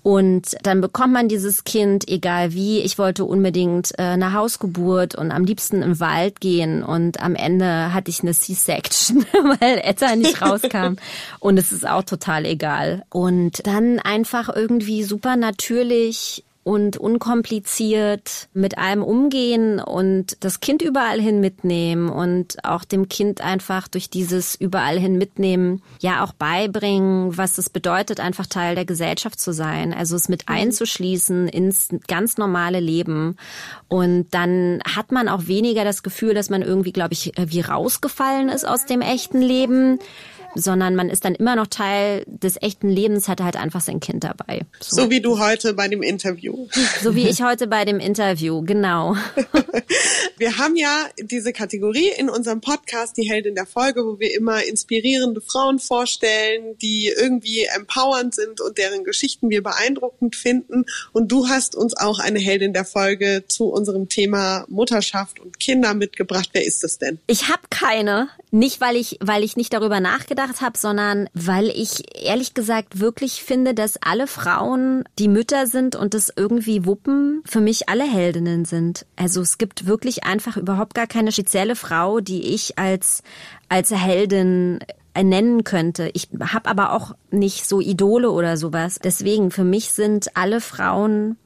Und dann bekommt man dieses Kind, egal wie. Ich wollte unbedingt äh, eine Hausgeburt und am liebsten im Wald gehen. Und am Ende hatte ich eine C-Section, [laughs] weil Etta nicht [laughs] rauskam. Und es ist auch total egal. Und dann einfach irgendwie super natürlich und unkompliziert mit allem umgehen und das Kind überall hin mitnehmen und auch dem Kind einfach durch dieses überall hin mitnehmen ja auch beibringen, was es bedeutet, einfach Teil der Gesellschaft zu sein, also es mit mhm. einzuschließen ins ganz normale Leben. Und dann hat man auch weniger das Gefühl, dass man irgendwie, glaube ich, wie rausgefallen ist aus dem echten Leben sondern man ist dann immer noch Teil des echten Lebens, hat halt einfach sein Kind dabei. So. so wie du heute bei dem Interview. So wie ich heute bei dem Interview, genau. [laughs] Wir haben ja diese Kategorie in unserem Podcast, die Heldin der Folge, wo wir immer inspirierende Frauen vorstellen, die irgendwie empowernd sind und deren Geschichten wir beeindruckend finden. Und du hast uns auch eine Heldin der Folge zu unserem Thema Mutterschaft und Kinder mitgebracht. Wer ist es denn? Ich habe keine. Nicht, weil ich, weil ich nicht darüber nachgedacht habe, sondern weil ich ehrlich gesagt wirklich finde, dass alle Frauen, die Mütter sind und das irgendwie wuppen, für mich alle Heldinnen sind. Also es gibt wirklich einfach überhaupt gar keine spezielle Frau, die ich als, als Heldin nennen könnte. Ich habe aber auch nicht so Idole oder sowas. Deswegen, für mich sind alle Frauen,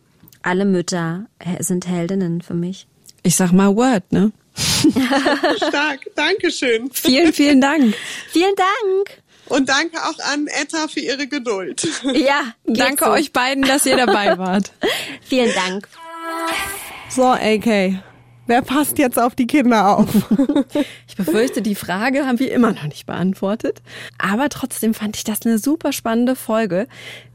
alle Mütter sind Heldinnen für mich. Ich sag mal Word, ne? [laughs] Stark, Dankeschön. Vielen, vielen Dank. [laughs] vielen Dank. Und danke auch an Etta für ihre Geduld. [laughs] Ja, danke so. euch beiden, dass ihr dabei wart. vielen Dank. So, AK. Wer passt jetzt auf die Kinder auf? [laughs] ich befürchte, die Frage haben wir immer noch nicht beantwortet. Aber trotzdem fand ich das eine super spannende Folge.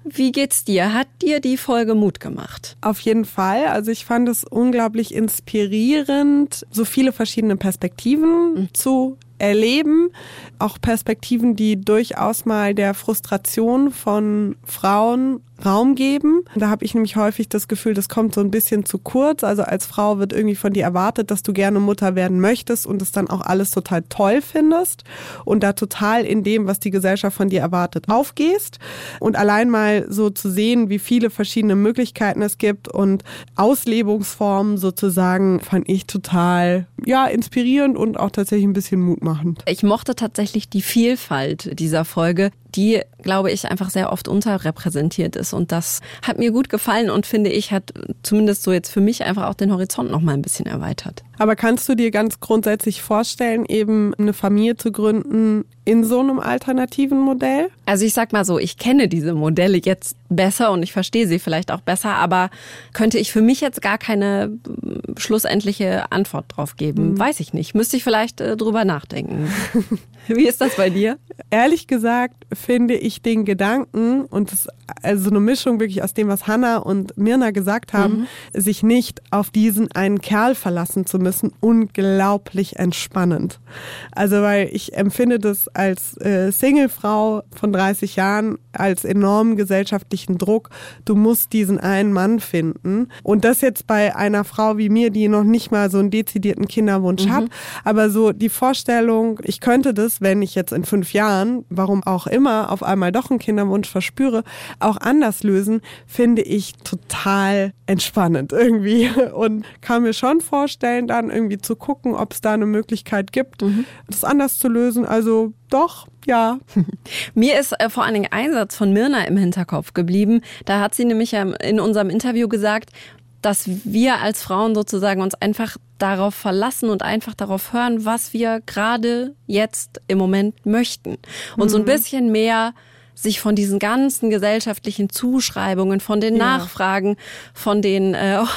Wie geht's dir? Hat dir die Folge Mut gemacht? Auf jeden Fall. Also ich fand es unglaublich inspirierend, so viele verschiedene Perspektiven mhm. zu erleben. Auch Perspektiven, die durchaus mal der Frustration von Frauen Raum geben. Da habe ich nämlich häufig das Gefühl, das kommt so ein bisschen zu kurz. Also als Frau wird irgendwie von dir erwartet, dass du gerne Mutter werden möchtest und es dann auch alles total toll findest und da total in dem, was die Gesellschaft von dir erwartet, aufgehst. Und allein mal so zu sehen, wie viele verschiedene Möglichkeiten es gibt und Auslebungsformen sozusagen, fand ich total ja inspirierend und auch tatsächlich ein bisschen mutmachend. Ich mochte tatsächlich die Vielfalt dieser Folge die, glaube ich, einfach sehr oft unterrepräsentiert ist. Und das hat mir gut gefallen und finde ich, hat zumindest so jetzt für mich einfach auch den Horizont noch mal ein bisschen erweitert. Aber kannst du dir ganz grundsätzlich vorstellen, eben eine Familie zu gründen in so einem alternativen Modell? Also ich sag mal so, ich kenne diese Modelle jetzt besser und ich verstehe sie vielleicht auch besser, aber könnte ich für mich jetzt gar keine mm, schlussendliche Antwort drauf geben? Mhm. Weiß ich nicht. Müsste ich vielleicht äh, drüber nachdenken. [laughs] Wie ist das bei dir? Ehrlich gesagt finde ich den Gedanken und das, also eine Mischung wirklich aus dem, was Hannah und Mirna gesagt haben, mhm. sich nicht auf diesen einen Kerl verlassen zu müssen, unglaublich entspannend. Also weil ich empfinde das als äh, Singlefrau von 30 Jahren als enormen gesellschaftlichen Druck. Du musst diesen einen Mann finden und das jetzt bei einer Frau wie mir, die noch nicht mal so einen dezidierten Kinderwunsch mhm. hat, aber so die Vorstellung, ich könnte das wenn ich jetzt in fünf Jahren, warum auch immer, auf einmal doch einen Kinderwunsch verspüre, auch anders lösen, finde ich total entspannend irgendwie. [laughs] Und kann mir schon vorstellen, dann irgendwie zu gucken, ob es da eine Möglichkeit gibt, mhm. das anders zu lösen. Also doch, ja. [laughs] Mir ist äh, vor allen Dingen ein Satz von Mirna im Hinterkopf geblieben. Da hat sie nämlich in unserem Interview gesagt, dass wir als Frauen sozusagen uns einfach darauf verlassen und einfach darauf hören, was wir gerade jetzt im Moment möchten. Und mhm. so ein mhm. bisschen mehr sich von diesen ganzen gesellschaftlichen Zuschreibungen, von den ja. Nachfragen, von den, äh, [laughs] oh,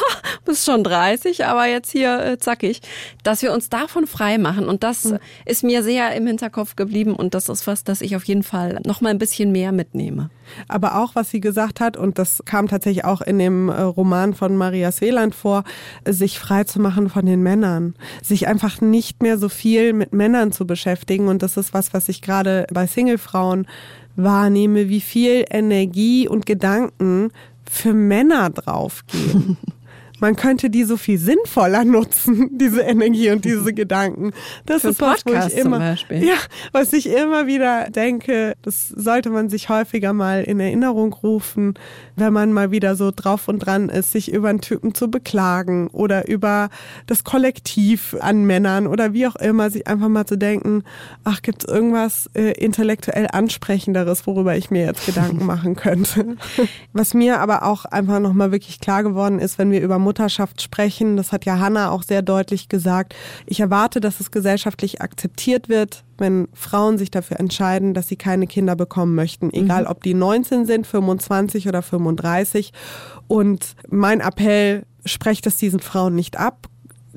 bist schon 30, aber jetzt hier äh, zackig, dass wir uns davon frei machen. Und das mhm. ist mir sehr im Hinterkopf geblieben und das ist was, das ich auf jeden Fall noch mal ein bisschen mehr mitnehme. Aber auch, was sie gesagt hat, und das kam tatsächlich auch in dem äh, Roman von Maria Sveland vor, sich frei zu machen von den Männern. Sich einfach nicht mehr so viel mit Männern zu beschäftigen. Und das ist was, was ich gerade bei Singlefrauen wahrnehme, wie viel Energie und Gedanken für Männer draufgehen. [laughs] man könnte die so viel sinnvoller nutzen, [laughs] diese Energie und diese Gedanken. Das Für ist was, wo ich immer, ja, was ich immer wieder denke, das sollte man sich häufiger mal in Erinnerung rufen, wenn man mal wieder so drauf und dran ist, sich über einen Typen zu beklagen oder über das Kollektiv an Männern oder wie auch immer, sich einfach mal zu denken, ach, gibt es irgendwas äh, intellektuell ansprechenderes, worüber ich mir jetzt Gedanken [laughs] machen könnte. Was mir aber auch einfach nochmal wirklich klar geworden ist, wenn wir über Mutterschaft sprechen, das hat ja Hanna auch sehr deutlich gesagt, ich erwarte, dass es gesellschaftlich akzeptiert wird, wenn Frauen sich dafür entscheiden, dass sie keine Kinder bekommen möchten, egal mhm. ob die 19 sind, 25 oder 35. Und mein Appell, sprecht es diesen Frauen nicht ab,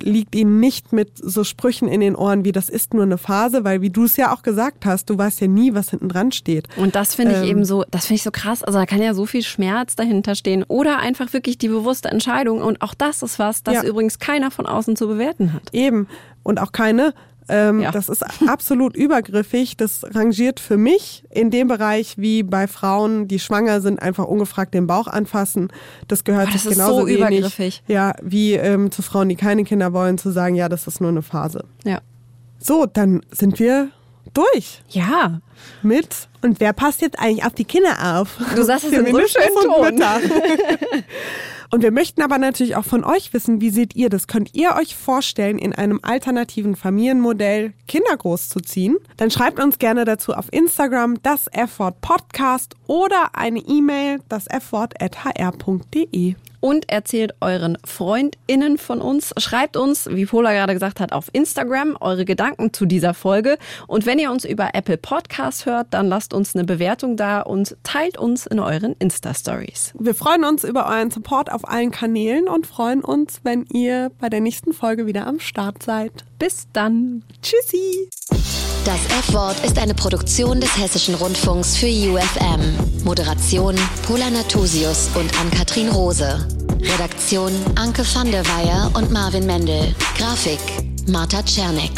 liegt ihnen nicht mit so Sprüchen in den Ohren wie das ist nur eine Phase, weil wie du es ja auch gesagt hast, du weißt ja nie, was hinten dran steht. Und das finde ich ähm, eben so, das finde ich so krass. Also da kann ja so viel Schmerz dahinter stehen oder einfach wirklich die bewusste Entscheidung. Und auch das ist was, das ja. übrigens keiner von außen zu bewerten hat. Eben. Und auch keine ähm, ja. Das ist absolut übergriffig. Das rangiert für mich in dem Bereich wie bei Frauen, die schwanger sind, einfach ungefragt den Bauch anfassen. Das gehört oh, das genauso so wenig, übergriffig. Ja, wie ähm, zu Frauen, die keine Kinder wollen, zu sagen, ja, das ist nur eine Phase. Ja. So, dann sind wir durch. Ja. Mit. Und wer passt jetzt eigentlich auf die Kinder auf? Du sagst es in so schönen Ton. [laughs] Und wir möchten aber natürlich auch von euch wissen, wie seht ihr das? Könnt ihr euch vorstellen, in einem alternativen Familienmodell Kinder großzuziehen? Dann schreibt uns gerne dazu auf Instagram das F-Wort Podcast oder eine E-Mail das F-Wort at hr.de. und erzählt euren FreundInnen von uns. Schreibt uns, wie Pola gerade gesagt hat, auf Instagram eure Gedanken zu dieser Folge. Und wenn ihr uns über Apple Podcasts hört, dann lasst uns eine Bewertung da und teilt uns in euren Insta-Stories. Wir freuen uns über euren Support auf allen Kanälen und freuen uns, wenn ihr bei der nächsten Folge wieder am Start seid. Bis dann. Tschüssi. Das F-Wort ist eine Produktion des Hessischen Rundfunks für UFM. Moderation Pola Natusius und Ann-Kathrin Rose. Redaktion Anke van der Weyer und Marvin Mendel. Grafik Marta Czernik.